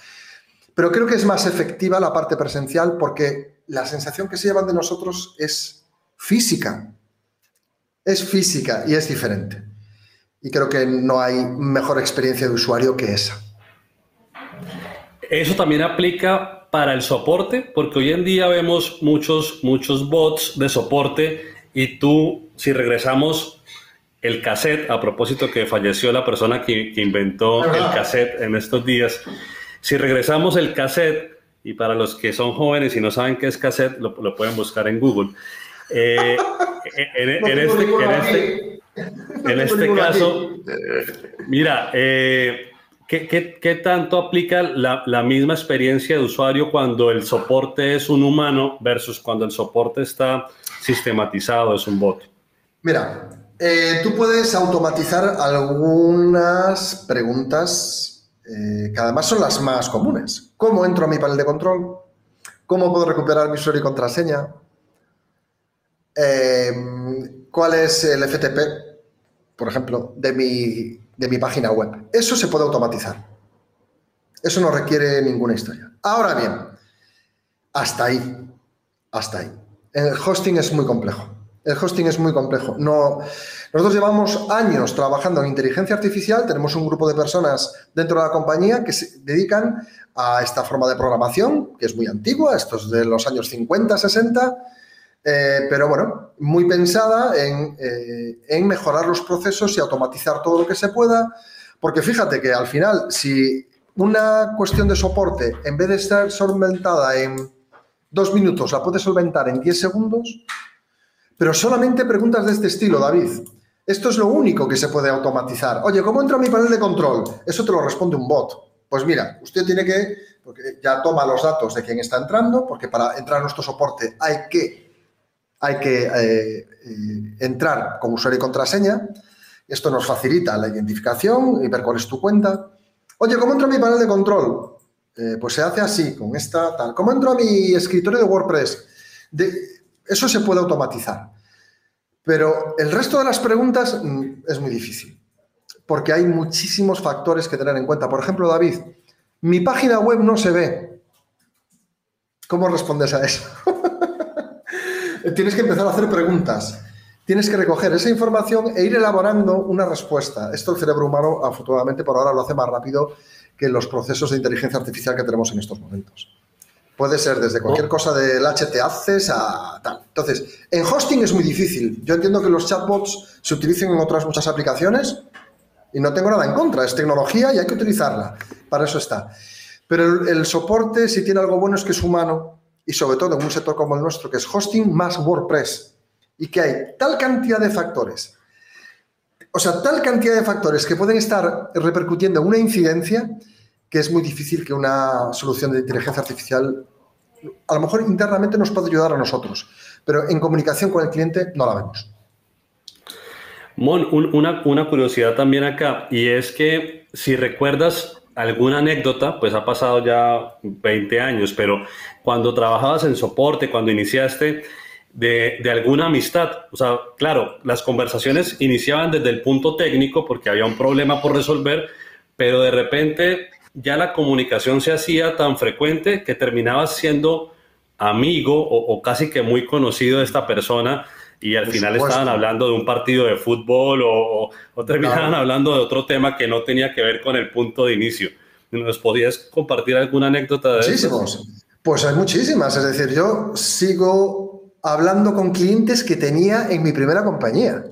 Pero creo que es más efectiva la parte presencial porque la sensación que se llevan de nosotros es física. Es física y es diferente. Y creo que no hay mejor experiencia de usuario que esa. Eso también aplica para el soporte, porque hoy en día vemos muchos, muchos bots de soporte y tú, si regresamos el cassette, a propósito que falleció la persona que, inventó el cassette en estos días, si regresamos el cassette, y para los que son jóvenes y no saben qué es cassette, lo, pueden buscar en Google. Eh, en, este, en, este, caso, mira, eh, ¿qué, tanto aplica la, la, misma experiencia de usuario cuando el soporte es un humano versus cuando el soporte está sistematizado, es un bot? Mira, eh, tú puedes automatizar algunas preguntas eh, que además son las más comunes. ¿Cómo entro a mi panel de control? ¿Cómo puedo recuperar mi usuario y contraseña? Em, ¿Cuál es el FTP, por ejemplo, de mi, de mi página web? Eso se puede automatizar. Eso no requiere ninguna historia. Ahora bien, hasta ahí, hasta ahí. El hosting es muy complejo. El hosting es muy complejo. No, Nosotros llevamos años trabajando en inteligencia artificial, tenemos un grupo de personas dentro de la compañía que se dedican a esta forma de programación, que es muy antigua, esto es de los años 50, 60, eh, pero bueno, muy pensada en, eh, en mejorar los procesos y automatizar todo lo que se pueda, porque fíjate que al final, si una cuestión de soporte, en vez de estar solventada en dos minutos, la puedes solventar en 10 segundos, pero solamente preguntas de este estilo, David. Esto es lo único que se puede automatizar. Oye, ¿cómo entra mi panel de control? Eso te lo responde un bot. Pues mira, usted tiene que, porque ya toma los datos de quién está entrando, porque para entrar a nuestro soporte hay que, hay que eh, eh, entrar con usuario y contraseña. Esto nos facilita la identificación y ver cuál es tu cuenta. Oye, ¿cómo entro a mi panel de control? Eh, pues se hace así, con esta tal. ¿Cómo entro a mi escritorio de WordPress? eso se puede automatizar. Pero el resto de las preguntas mm, es muy difícil, porque hay muchísimos factores que tener en cuenta. Por ejemplo, David, mi página web no se ve. ¿Cómo respondes a eso? Tienes que empezar a hacer preguntas. Tienes que recoger esa información e ir elaborando una respuesta. Esto el cerebro humano, afortunadamente, por ahora lo hace más rápido que los procesos de inteligencia artificial que tenemos en estos momentos. Puede ser desde cualquier cosa del HT Access a tal. Entonces, en hosting es muy difícil. Yo entiendo que los chatbots se utilicen en otras muchas aplicaciones y no tengo nada en contra. Es tecnología y hay que utilizarla. Para eso está. Pero el, soporte, si tiene algo bueno, es que es humano y sobre todo en un sector como el nuestro, que es hosting más WordPress y que hay tal cantidad de factores, o sea, tal cantidad de factores que pueden estar repercutiendo en una incidencia que es muy difícil que una solución de inteligencia artificial, a lo mejor internamente nos puede ayudar a nosotros, pero en comunicación con el cliente no la vemos. Mon, una, una curiosidad también acá, y es que si recuerdas alguna anécdota, pues ha pasado ya 20 años, pero cuando trabajabas en soporte, cuando iniciaste, de, de, alguna amistad. O sea, claro, las conversaciones iniciaban desde el punto técnico porque había un problema por resolver, pero de repente ya la comunicación se hacía tan frecuente que terminabas siendo amigo o, casi que muy conocido de esta persona y al final estaban hablando de un partido de fútbol o, terminaban hablando de otro tema que no tenía que ver con el punto de inicio. ¿Nos podías compartir alguna anécdota de Muchísimos. Pues hay muchísimas. Es decir, yo sigo hablando con clientes que tenía en mi primera compañía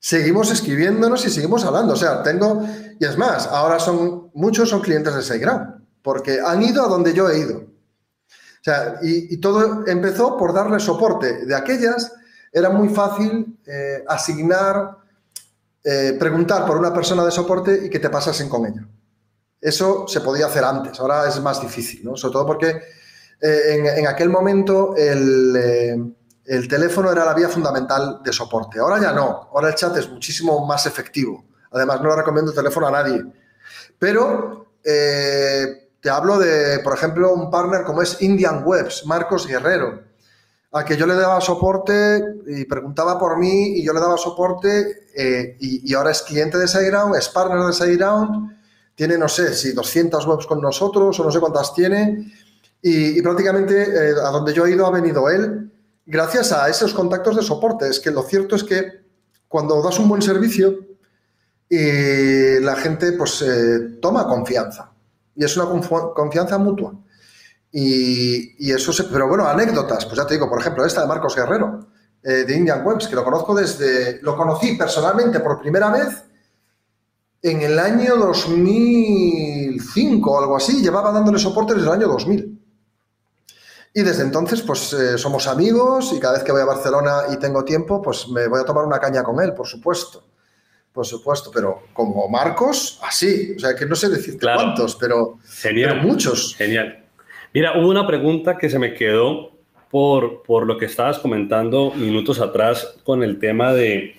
seguimos escribiéndonos y seguimos hablando. O sea, tengo, y es más, ahora son, muchos son clientes de SiteGround, porque han ido a donde yo he ido. O sea, y, todo empezó por darle soporte. De aquellas era muy fácil eh, asignar, eh, preguntar por una persona de soporte y que te pasasen con ella. Eso se podía hacer antes, ahora es más difícil, ¿no? Sobre todo porque eh, en, en, aquel momento el el teléfono era la vía fundamental de soporte. Ahora ya no, ahora el chat es muchísimo más efectivo. Además, no le recomiendo el teléfono a nadie. Pero eh, te hablo de, por ejemplo, un partner como es Indian Webs, Marcos Guerrero, a que yo le daba soporte y preguntaba por mí y yo le daba soporte eh, y, ahora es cliente de SiteGround, es partner de SiteGround, tiene, no sé, si 200 webs con nosotros o no sé cuántas tiene y, prácticamente eh, a donde yo he ido ha venido él gracias a esos contactos de soporte. Es que lo cierto es que cuando das un buen servicio, y la gente pues eh, toma confianza. Y es una confianza mutua. Y, eso se, pero bueno, anécdotas, pues ya te digo, por ejemplo, esta de Marcos Guerrero, eh, de Indian Webs, que lo conozco desde, lo conocí personalmente por primera vez en el año 2005 o algo así, llevaba dándole soporte desde el año 2000. Y desde entonces, pues eh, somos amigos y cada vez que voy a Barcelona y tengo tiempo, pues me voy a tomar una caña con él, por supuesto. Por supuesto, pero como Marcos, así. O sea, que no sé decir cuántos, pero, Genial. muchos. Genial. Mira, hubo una pregunta que se me quedó por, por lo que estabas comentando minutos atrás con el tema de,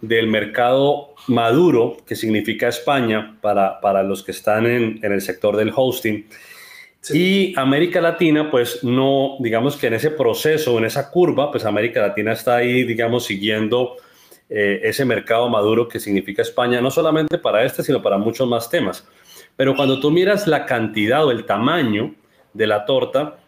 del mercado maduro, que significa España, para, para los que están en, en el sector del hosting. Y América Latina, pues no, digamos que en ese proceso, en esa curva, pues América Latina está ahí, digamos, siguiendo eh, ese mercado maduro que significa España, no solamente para este, sino para muchos más temas. Pero cuando tú miras la cantidad o el tamaño de la torta,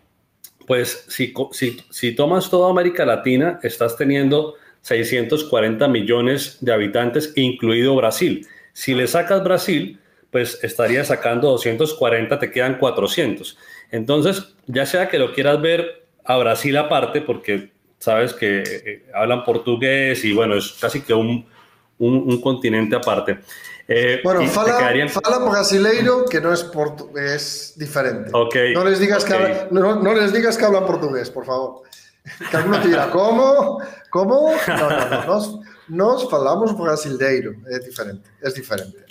pues si, si, si tomas toda América Latina, estás teniendo 640 millones de habitantes, incluido Brasil. Si le sacas Brasil, pues estaría sacando 240, te quedan 400. Entonces, ya sea que lo quieras ver a Brasil aparte, porque sabes que eh, hablan portugués y bueno, es casi que un, un, continente aparte. Eh, bueno, fala, fala brasileiro que no es portugués, diferente. Okay, no, les digas que no, no, les digas que hablan portugués, por favor. Que alguno te dirá, ¿cómo? ¿Cómo? No, no, no. Nos, nos falamos brasileiro. Es diferente, es diferente.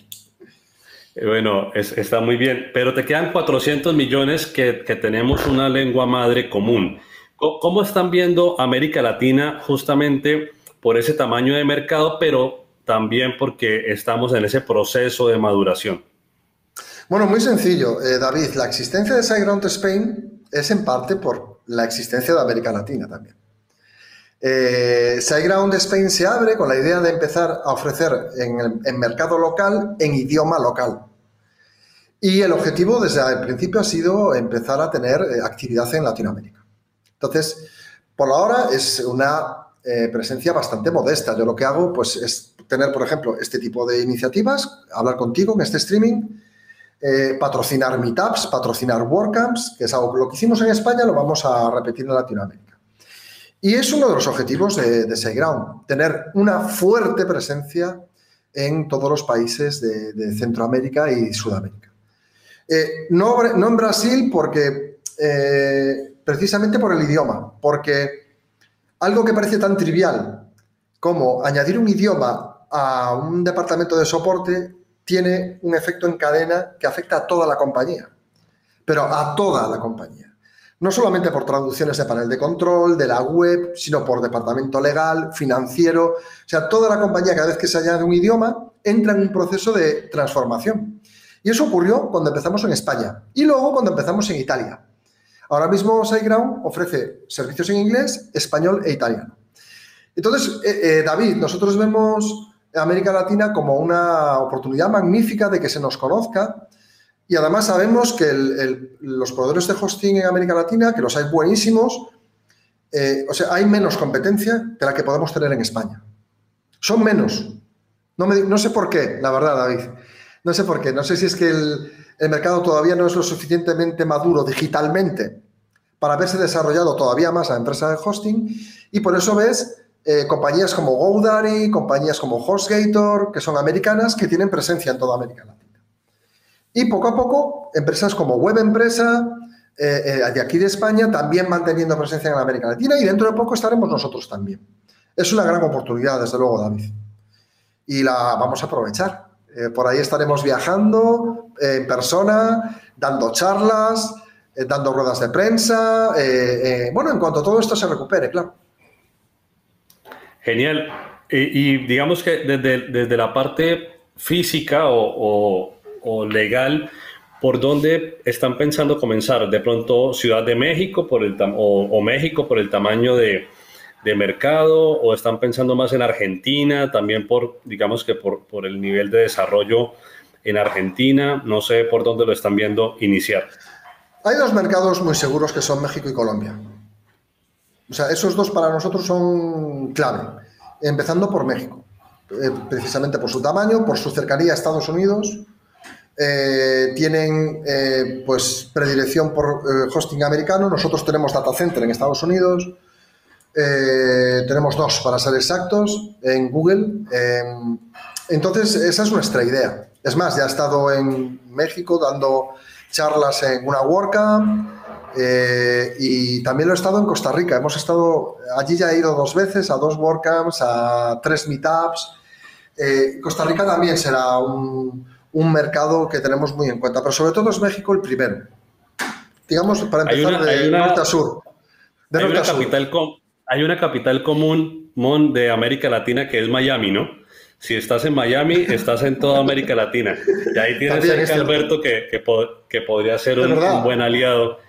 Eh, bueno, está muy bien, pero te quedan 400 millones que, tenemos una lengua madre común. ¿Cómo están viendo América Latina justamente por ese tamaño de mercado, pero también porque estamos en ese proceso de maduración? Bueno, muy sencillo, eh, David. La existencia de SiteGround Spain es en parte por la existencia de América Latina también. Eh, SiteGround Spain se abre con la idea de empezar a ofrecer en el mercado local en idioma local. Y el objetivo desde el principio ha sido empezar a tener eh, actividad en Latinoamérica. Entonces, por ahora es una eh, presencia bastante modesta. Yo lo que hago pues, es tener, por ejemplo, este tipo de iniciativas, hablar contigo en este streaming, eh, patrocinar meetups, patrocinar WordCamps, que es algo lo que hicimos en España, lo vamos a repetir en Latinoamérica. Y es uno de los objetivos de, de tener una fuerte presencia en todos los países de, Centroamérica y Sudamérica. Eh, no, no, en Brasil porque precisamente por el idioma, porque algo que parece tan trivial como añadir un idioma a un departamento de soporte tiene un efecto en cadena que afecta a toda la compañía, pero a toda la compañía. No solamente por traducciones de panel de control, de la web, sino por departamento legal, financiero. O sea, toda la compañía, cada vez que se añade un idioma, entra en un proceso de transformación. Y eso ocurrió cuando empezamos en España y luego cuando empezamos en Italia. Ahora mismo SiteGround ofrece servicios en inglés, español e italiano. Entonces, eh, eh, David, nosotros vemos América Latina como una oportunidad magnífica de que se nos conozca y además sabemos que los proveedores de hosting en América Latina, que los hay buenísimos, eh, o sea, hay menos competencia de la que podemos tener en España. Son menos. No, no sé por qué, la verdad, David. No sé por qué. No sé si es que el, mercado todavía no es lo suficientemente maduro digitalmente para haberse desarrollado todavía más a empresas de hosting y por eso ves eh, compañías como GoDaddy, compañías como HostGator, que son americanas, que tienen presencia en toda América Latina. Y poco a poco, empresas como Web Empresa, eh, eh, de aquí de España, también manteniendo presencia en América Latina y dentro de poco estaremos nosotros también. Es una gran oportunidad, desde luego, David. Y la vamos a aprovechar. Eh, por ahí estaremos viajando en persona, dando charlas, dando ruedas de prensa. bueno, en cuanto todo esto se recupere, claro. Genial. Y, digamos que desde, desde, la parte física o, legal, ¿por dónde están pensando comenzar? De pronto Ciudad de México por el o México por el tamaño de, de mercado o están pensando más en Argentina, también por, digamos que por, por el nivel de desarrollo en Argentina, no sé por dónde lo están viendo iniciar. Hay dos mercados muy seguros que son México y Colombia. O sea, esos dos para nosotros son clave, empezando por México, eh, precisamente por su tamaño, por su cercanía a Estados Unidos. Eh, tienen eh, pues predilección por hosting americano. Nosotros tenemos data center en Estados Unidos. Eh, tenemos dos, para ser exactos, en Google. Em, entonces, esa es nuestra idea. Es más, ya he estado en México dando charlas en una WordCamp eh, y también lo he estado en Costa Rica. Hemos estado, allí ya he ido dos veces, a dos WordCamps, a tres meetups. Eh, Costa Rica también será un, mercado que tenemos muy en cuenta, pero sobre todo es México el primero. Digamos, para empezar de norte a sur. De norte a capital hay una capital común, Mon, de América Latina que es Miami, ¿no? Si estás en Miami, estás en toda América Latina. Y ahí tienes cerca a Alberto que, que, podría ser un, buen aliado,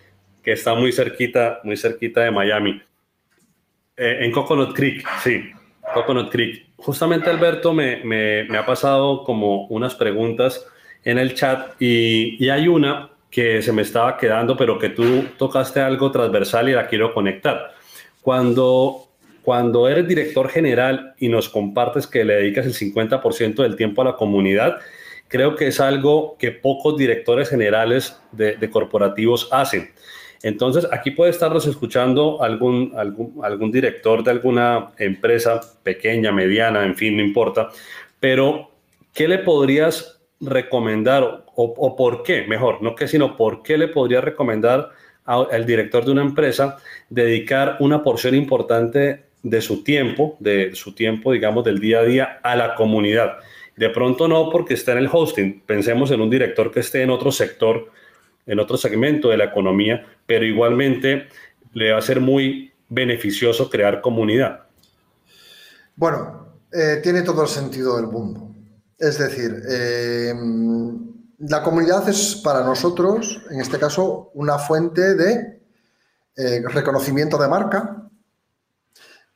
que está muy cerquita, muy cerquita de Miami. Eh, en Coconut Creek, sí, Coconut Creek. Justamente Alberto me, me, ha pasado como unas preguntas en el chat y, y hay una que se me estaba quedando, pero que tú tocaste algo transversal y la quiero conectar. Cuando cuando eres director general y nos compartes que le dedicas el 50% del tiempo a la comunidad, creo que es algo que pocos directores generales de, corporativos hacen. Entonces, aquí puede estarnos escuchando algún, algún, director de alguna empresa pequeña, mediana, en fin, no importa, pero ¿qué le podrías recomendar o, por qué, mejor, no qué, sino por qué le podría recomendar al director de una empresa dedicar una porción importante de su tiempo, de su tiempo, digamos, del día a día a la comunidad? De pronto no porque está en el hosting, pensemos en un director que esté en otro sector, en otro segmento de la economía, pero igualmente le va a ser muy beneficioso crear comunidad. Bueno, eh, tiene todo el sentido del mundo. Es decir, eh, la comunidad es para nosotros, en este caso, una fuente de eh, reconocimiento de marca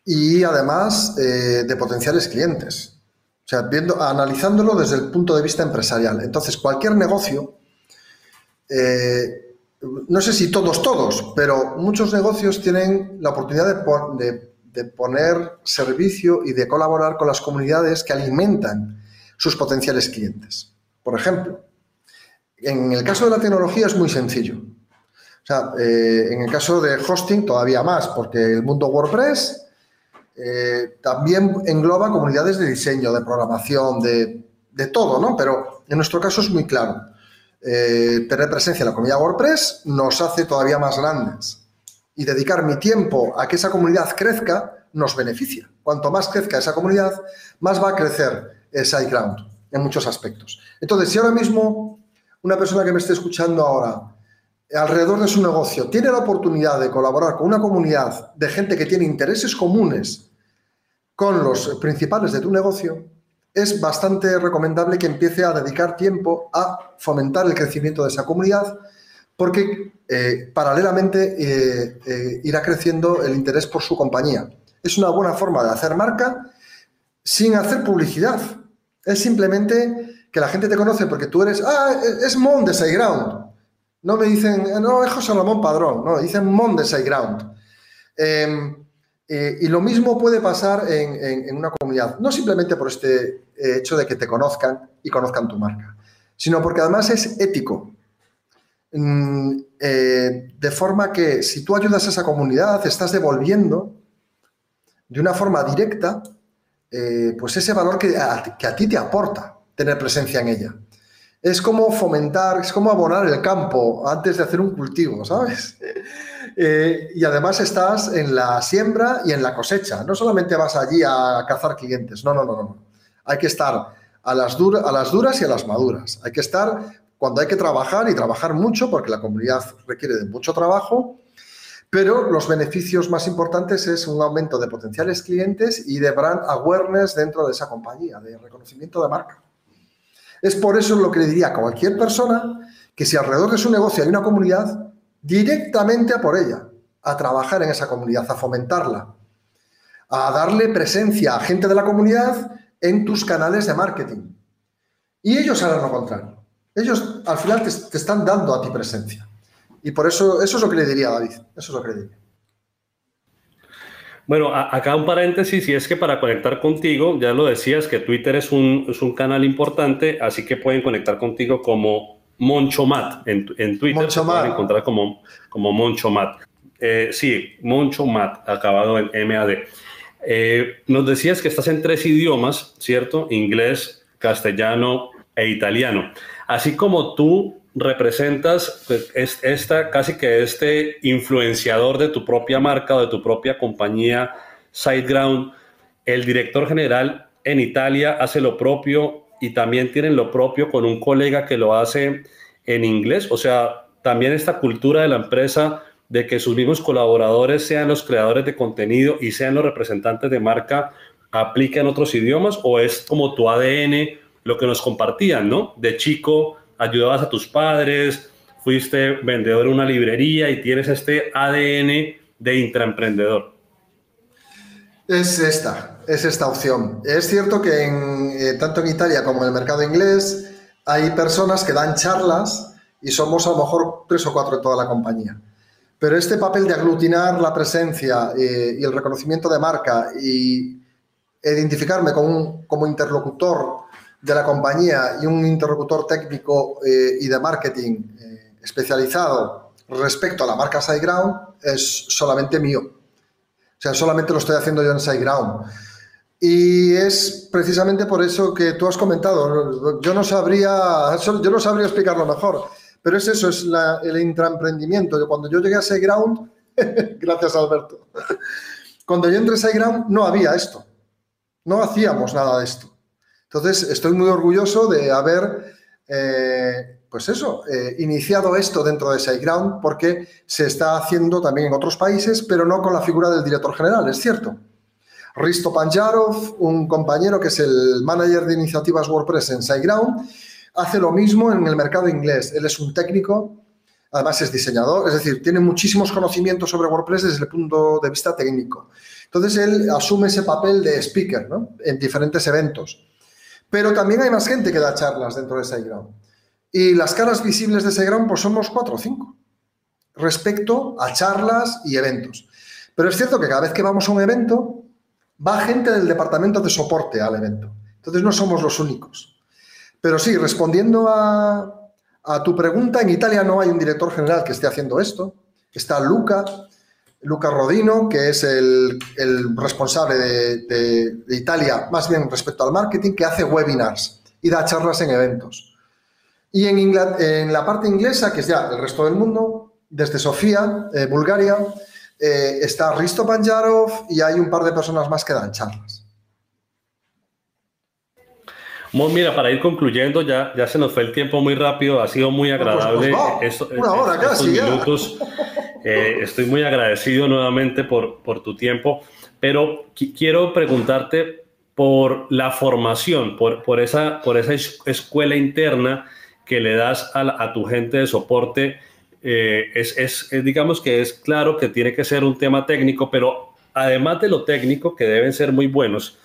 y además de potenciales clientes. O sea, viendo, analizándolo desde el punto de vista empresarial. Entonces, cualquier negocio, eh, no sé si todos, todos, pero muchos negocios tienen la oportunidad de, poner servicio y de colaborar con las comunidades que alimentan sus potenciales clientes. Por ejemplo, en el caso de la tecnología es muy sencillo. O sea, eh, en el caso de hosting todavía más, porque el mundo WordPress eh, también engloba comunidades de diseño, de programación, de, todo, ¿no? Pero en nuestro caso es muy claro. Eh, tener presencia en la comunidad WordPress nos hace todavía más grandes. Y dedicar mi tiempo a que esa comunidad crezca nos beneficia. Cuanto más crezca esa comunidad, más va a crecer SiteGround en muchos aspectos. Entonces, si ahora mismo una persona que me esté escuchando ahora alrededor de su negocio tiene la oportunidad de colaborar con una comunidad de gente que tiene intereses comunes con los principales de tu negocio, es bastante recomendable que empiece a dedicar tiempo a fomentar el crecimiento de esa comunidad, porque eh, paralelamente eh, eh, irá creciendo el interés por su compañía. Es una buena forma de hacer marca sin hacer publicidad. Es simplemente que la gente te conoce porque tú eres, ah, es Mon de. No me dicen, no, es José Ramón Padrón, no, dicen Mon de SiteGround. Eh, y lo mismo puede pasar en, una comunidad, no simplemente por este eh, hecho de que te conozcan y conozcan tu marca, sino porque además es ético. Mm, eh, de forma que si tú ayudas a esa comunidad, estás devolviendo de una forma directa pues ese valor que que a ti te aporta tener presencia en ella. Es como fomentar, es como abonar el campo antes de hacer un cultivo, ¿sabes? Eh, y además estás en la siembra y en la cosecha. No solamente vas allí a cazar clientes, no, no, no, no. Hay que estar a las, duras y a las maduras. Hay que estar cuando hay que trabajar y trabajar mucho, porque la comunidad requiere de mucho trabajo, pero los beneficios más importantes es un aumento de potenciales clientes y de brand awareness dentro de esa compañía, de reconocimiento de marca. Es por eso lo que le diría a cualquier persona que si alrededor de su negocio hay una comunidad, directamente a por ella, a trabajar en esa comunidad, a fomentarla, a darle presencia a gente de la comunidad en tus canales de marketing. Y ellos harán lo contrario. Ellos al final te, están dando a ti presencia. Y por eso, eso es lo que le diría a David. Eso es lo que le diría. Bueno, acá un paréntesis, y es que para conectar contigo, ya lo decías, que Twitter es un, es un canal importante, así que pueden conectar contigo como Monchomat en, en Twitter. Monchomat. Se encontrar como, como Monchomat. Eh, sí, Monchomat, acabado en MAD. Eh, nos decías que estás en tres idiomas, ¿cierto? Inglés, castellano e italiano. Así como tú representas pues, esta, casi que este influenciador de tu propia marca o de tu propia compañía, SiteGround, el director general en Italia hace lo propio y también tienen lo propio con un colega que lo hace en inglés. O sea, también esta cultura de la empresa de que sus mismos colaboradores sean los creadores de contenido y sean los representantes de marca, aplica en otros idiomas o es como tu ADN, lo que nos compartían, ¿no? De chico ayudabas a tus padres, fuiste vendedor en una librería y tienes este ADN de intraemprendedor. Es esta, es esta opción. Es cierto que en, eh, tanto en Italia como en el mercado inglés hay personas que dan charlas y somos a lo mejor tres o cuatro en toda la compañía. Pero este papel de aglutinar la presencia eh, y el reconocimiento de marca y identificarme como, como interlocutor de la compañía y un interlocutor técnico eh, y de marketing eh, especializado respecto a la marca SiteGround es solamente mío. O sea, solamente lo estoy haciendo yo en SiteGround. Y es precisamente por eso que tú has comentado. Yo no sabría, yo no sabría explicarlo mejor, pero es eso, es el intraemprendimiento. Cuando yo llegué a SiteGround, gracias Alberto, cuando yo entré a SiteGround no había esto. No hacíamos nada de esto. Entonces, estoy muy orgulloso de haber, eh, pues eso, eh, iniciado esto dentro de SiteGround porque se está haciendo también en otros países, pero no con la figura del director general, es cierto. Risto Panjarov, un compañero que es el manager de iniciativas WordPress en SiteGround, hace lo mismo en el mercado inglés. Él es un técnico, además es diseñador, es decir, tiene muchísimos conocimientos sobre WordPress desde el punto de vista técnico. Entonces él asume ese papel de speaker en diferentes eventos. Pero también hay más gente que da charlas dentro de SiteGround. Y las caras visibles de SiteGround pues somos cuatro o cinco respecto a charlas y eventos. Pero es cierto que cada vez que vamos a un evento, va gente del departamento de soporte al evento. Entonces no somos los únicos. Pero sí, respondiendo a, a tu pregunta, en Italia no hay un director general que esté haciendo esto. Está Luca, Luca Rodino, que es el, responsable de, Italia, más bien respecto al marketing, que hace webinars y da charlas en eventos. Y en, en la parte inglesa, que es ya el resto del mundo, desde Sofía, eh, Bulgaria, eh, está Risto Panjarov y hay un par de personas más que dan charlas. Mira, para ir concluyendo, ya, ya se nos fue el tiempo muy rápido, ha sido muy pues, agradable. una hora casi. Minutos. Eh, estoy muy agradecido nuevamente por, por tu tiempo, pero quiero preguntarte por la formación, por, por, esa, por esa escuela interna que le das a, tu gente de soporte. Eh, es, es, digamos que es claro que tiene que ser un tema técnico, pero además de lo técnico, que deben ser muy buenos,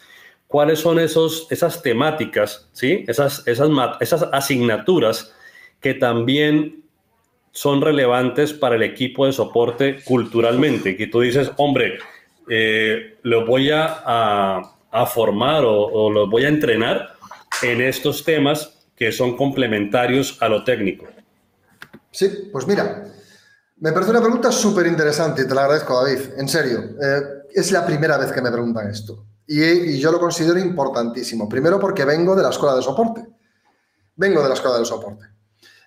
¿cuáles son esos, esas temáticas, ¿sí? esas, esas, esas asignaturas que también son relevantes para el equipo de soporte culturalmente, que tú dices, hombre, eh, lo voy a, formar o, o los voy a entrenar en estos temas que son complementarios a lo técnico? Sí, pues mira, me parece una pregunta súper interesante y te la agradezco, David. En serio, eh, es la primera vez que me preguntan esto y, y, yo lo considero importantísimo. Primero porque vengo de la escuela de soporte. Vengo de la escuela de soporte.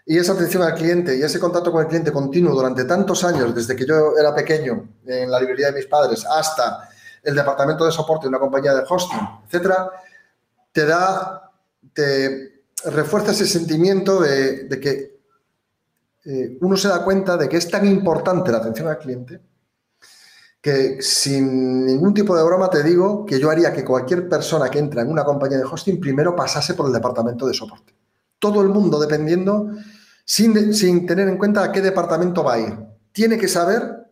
Y esa atención al cliente y ese contacto con el cliente continuo durante tantos años, desde que yo era pequeño en la librería de mis padres hasta el departamento de soporte de una compañía de hosting, etcétera, te da, te refuerza ese sentimiento de, que eh, uno se da cuenta de que es tan importante la atención al cliente que sin ningún tipo de broma te digo que yo haría que cualquier persona que entra en una compañía de hosting primero pasase por el departamento de soporte. Todo el mundo dependiendo sin, tener en cuenta a qué departamento va a ir. Tiene que saber,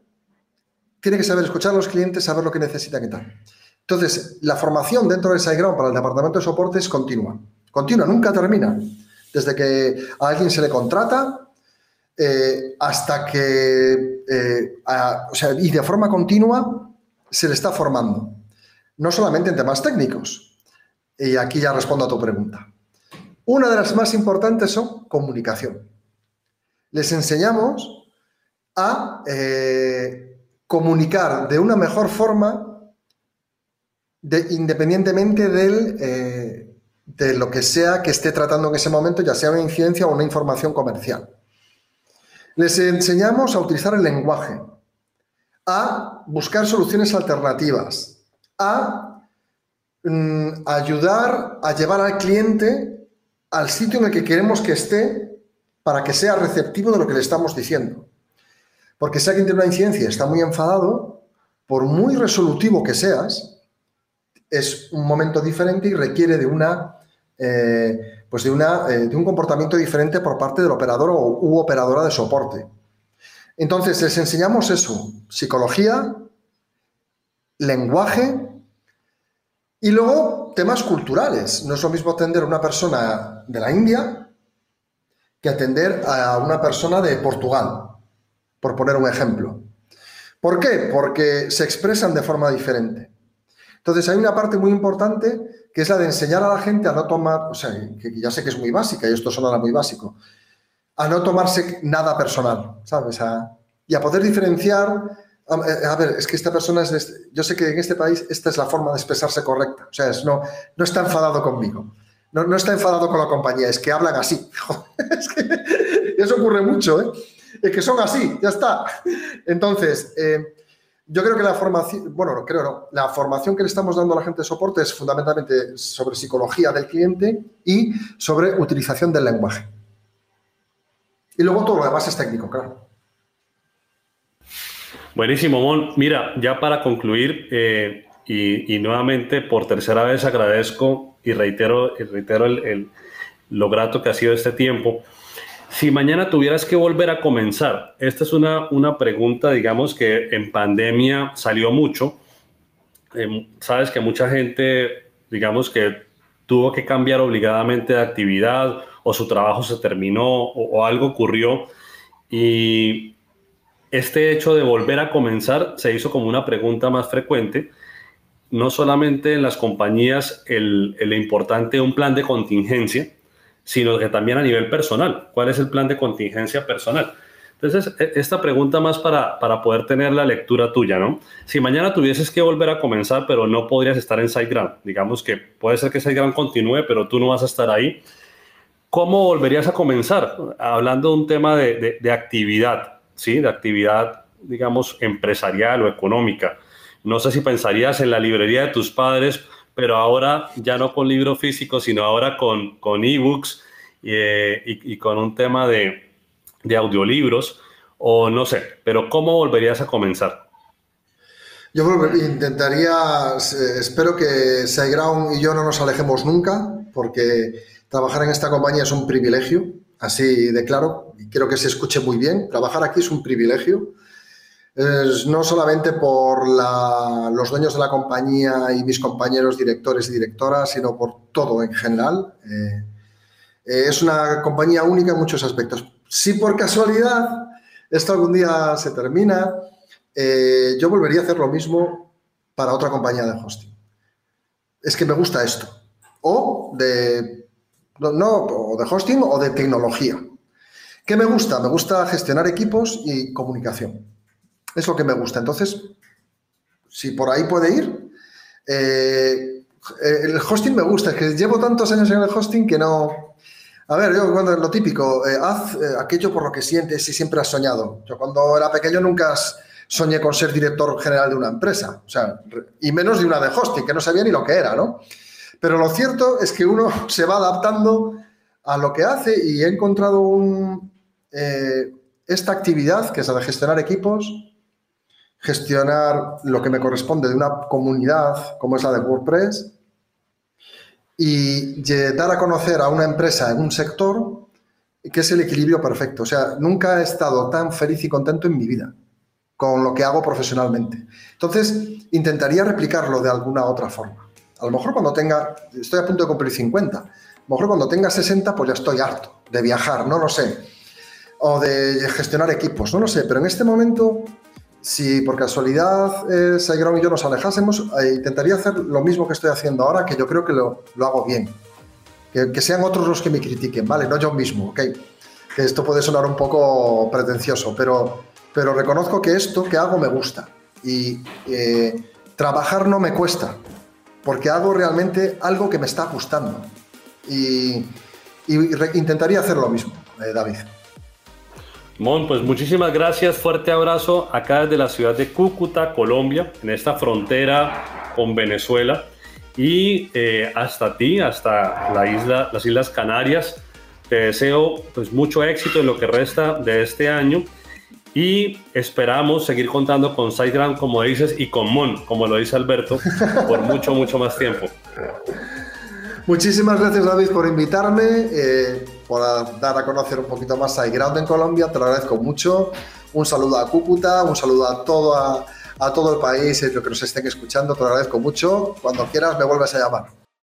tiene que saber escuchar a los clientes, saber lo que necesitan y tal. Entonces, la formación dentro de SiteGround para el departamento de soporte es continua. Continua, nunca termina. Desde que a alguien se le contrata eh, hasta que, eh, o sea, y de forma continua se le está formando. No solamente en temas técnicos. Y aquí ya respondo a tu pregunta. Una de las más importantes son comunicación les enseñamos a eh, comunicar de una mejor forma independientemente eh, de lo que sea que esté tratando en ese momento, ya sea una incidencia o una información comercial. Les enseñamos a utilizar el lenguaje, a buscar soluciones alternativas, a mm, ayudar a llevar al cliente al sitio en el que queremos que esté para que sea receptivo de lo que le estamos diciendo. Porque si alguien tiene una incidencia y está muy enfadado, por muy resolutivo que seas, es un momento diferente y requiere de una eh, pues de, una, eh, de un comportamiento diferente por parte del operador o, u operadora de soporte. Entonces, les enseñamos eso, psicología, lenguaje y luego temas culturales. No es lo mismo atender a una persona de la India que atender a una persona de Portugal, por poner un ejemplo. ¿Por qué? Porque se expresan de forma diferente. Entonces hay una parte muy importante que es la de enseñar a la gente a no tomar, o sea, que ya sé que es muy básica y esto sonará muy básico, a no tomarse nada personal, ¿sabes? y a poder diferenciar, eh, a, ver, es que esta persona es, este, yo sé que en este país esta es la forma de expresarse correcta, o sea, es, no, no está enfadado conmigo, no, no está enfadado con la compañía, es que hablan así. es que eso ocurre mucho, ¿eh? Es que son así, ya está. Entonces, eh, yo creo que la formación, bueno, no creo no, la formación que le estamos dando a la gente de soporte es fundamentalmente sobre psicología del cliente y sobre utilización del lenguaje. Y luego todo lo demás es técnico, claro. Buenísimo, Mon. Mira, ya para concluir, eh, y, nuevamente por tercera vez agradezco y reitero, reitero lo grato que ha sido este tiempo. Si mañana tuvieras que volver a comenzar, esta es una, una pregunta, digamos, que en pandemia salió mucho. Em, sabes que mucha gente, digamos, que tuvo que cambiar obligadamente de actividad o su trabajo se terminó o, o algo ocurrió. Y este hecho de volver a comenzar se hizo como una pregunta más frecuente no solamente en las compañías el, el, importante un plan de contingencia, sino que también a nivel personal. ¿Cuál es el plan de contingencia personal? Entonces, e, esta pregunta más para, para poder tener la lectura tuya, ¿no? Si mañana tuvieses que volver a comenzar, pero no podrías estar en SiteGround, digamos que puede ser que SiteGround continúe, pero tú no vas a estar ahí, ¿cómo volverías a comenzar? Hablando de un tema de, de, de actividad, ¿sí? De actividad, digamos, empresarial o económica. No sé si pensarías en la librería de tus padres pero ahora ya no con libro físico, sino ahora con, con ebooks eh, y, con un tema de, de, audiolibros, o no sé, pero ¿cómo volverías a comenzar? Yo intentaría, espero que SiteGround y yo no nos alejemos nunca, porque trabajar en esta compañía es un privilegio, así de claro, y quiero que se escuche muy bien, trabajar aquí es un privilegio no solamente por los dueños de la compañía y mis compañeros directores y directoras, sino por todo en general. Eh, eh, es una compañía única en muchos aspectos. Si por casualidad esto algún día se termina, eh, yo volvería a hacer lo mismo para otra compañía de hosting. Es que me gusta esto. O de, no, o de hosting o de tecnología. ¿Qué me gusta? Me gusta gestionar equipos y comunicación. Es lo que me gusta. Entonces, si por ahí puede ir, eh, el hosting me gusta. Es que llevo tantos años en el hosting que no... A ver, yo cuando lo típico, eh, haz eh, aquello por lo que sientes y siempre has soñado. Yo cuando era pequeño nunca soñé con ser director general de una empresa, o sea, y menos de una de hosting, que no sabía ni lo que era, ¿no? Pero lo cierto es que uno se va adaptando a lo que hace y he encontrado esta actividad, que es la de gestionar equipos, gestionar lo que me corresponde de una comunidad como es la de WordPress y dar a conocer a una empresa en un sector que es el equilibrio perfecto. O sea, nunca he estado tan feliz y contento en mi vida con lo que hago profesionalmente. Entonces, intentaría replicarlo de alguna otra forma. A lo mejor cuando tenga, estoy a punto de cumplir 50, a lo mejor cuando tenga 60, pues ya estoy harto de viajar, no lo sé, o de gestionar equipos, no lo sé, pero en este momento si por casualidad eh, y yo nos alejásemos, eh, intentaría hacer lo mismo que estoy haciendo ahora, que yo creo que lo, hago bien. Que, sean otros los que me critiquen, ¿vale? No yo mismo, ¿ok? Que esto puede sonar un poco pretencioso, pero, pero reconozco que esto que hago me gusta. Y eh, trabajar no me cuesta, porque hago realmente algo que me está gustando. Y, intentaría hacer lo mismo, eh, David. Mon, pues muchísimas gracias, fuerte abrazo acá desde la ciudad de Cúcuta, Colombia, en esta frontera con Venezuela y eh, hasta ti, hasta la isla, las Islas Canarias. Te deseo pues mucho éxito en lo que resta de este año y esperamos seguir contando con SiteGround, como dices, y con Mon, como lo dice Alberto, por mucho, mucho más tiempo. Muchísimas gracias David por invitarme. Eh, por dar a conocer un poquito más a iGround en Colombia. Te lo agradezco mucho. Un saludo a Cúcuta, un saludo a todo, a, todo el país, y lo que nos estén escuchando. Te lo agradezco mucho. Cuando quieras me vuelves a llamar.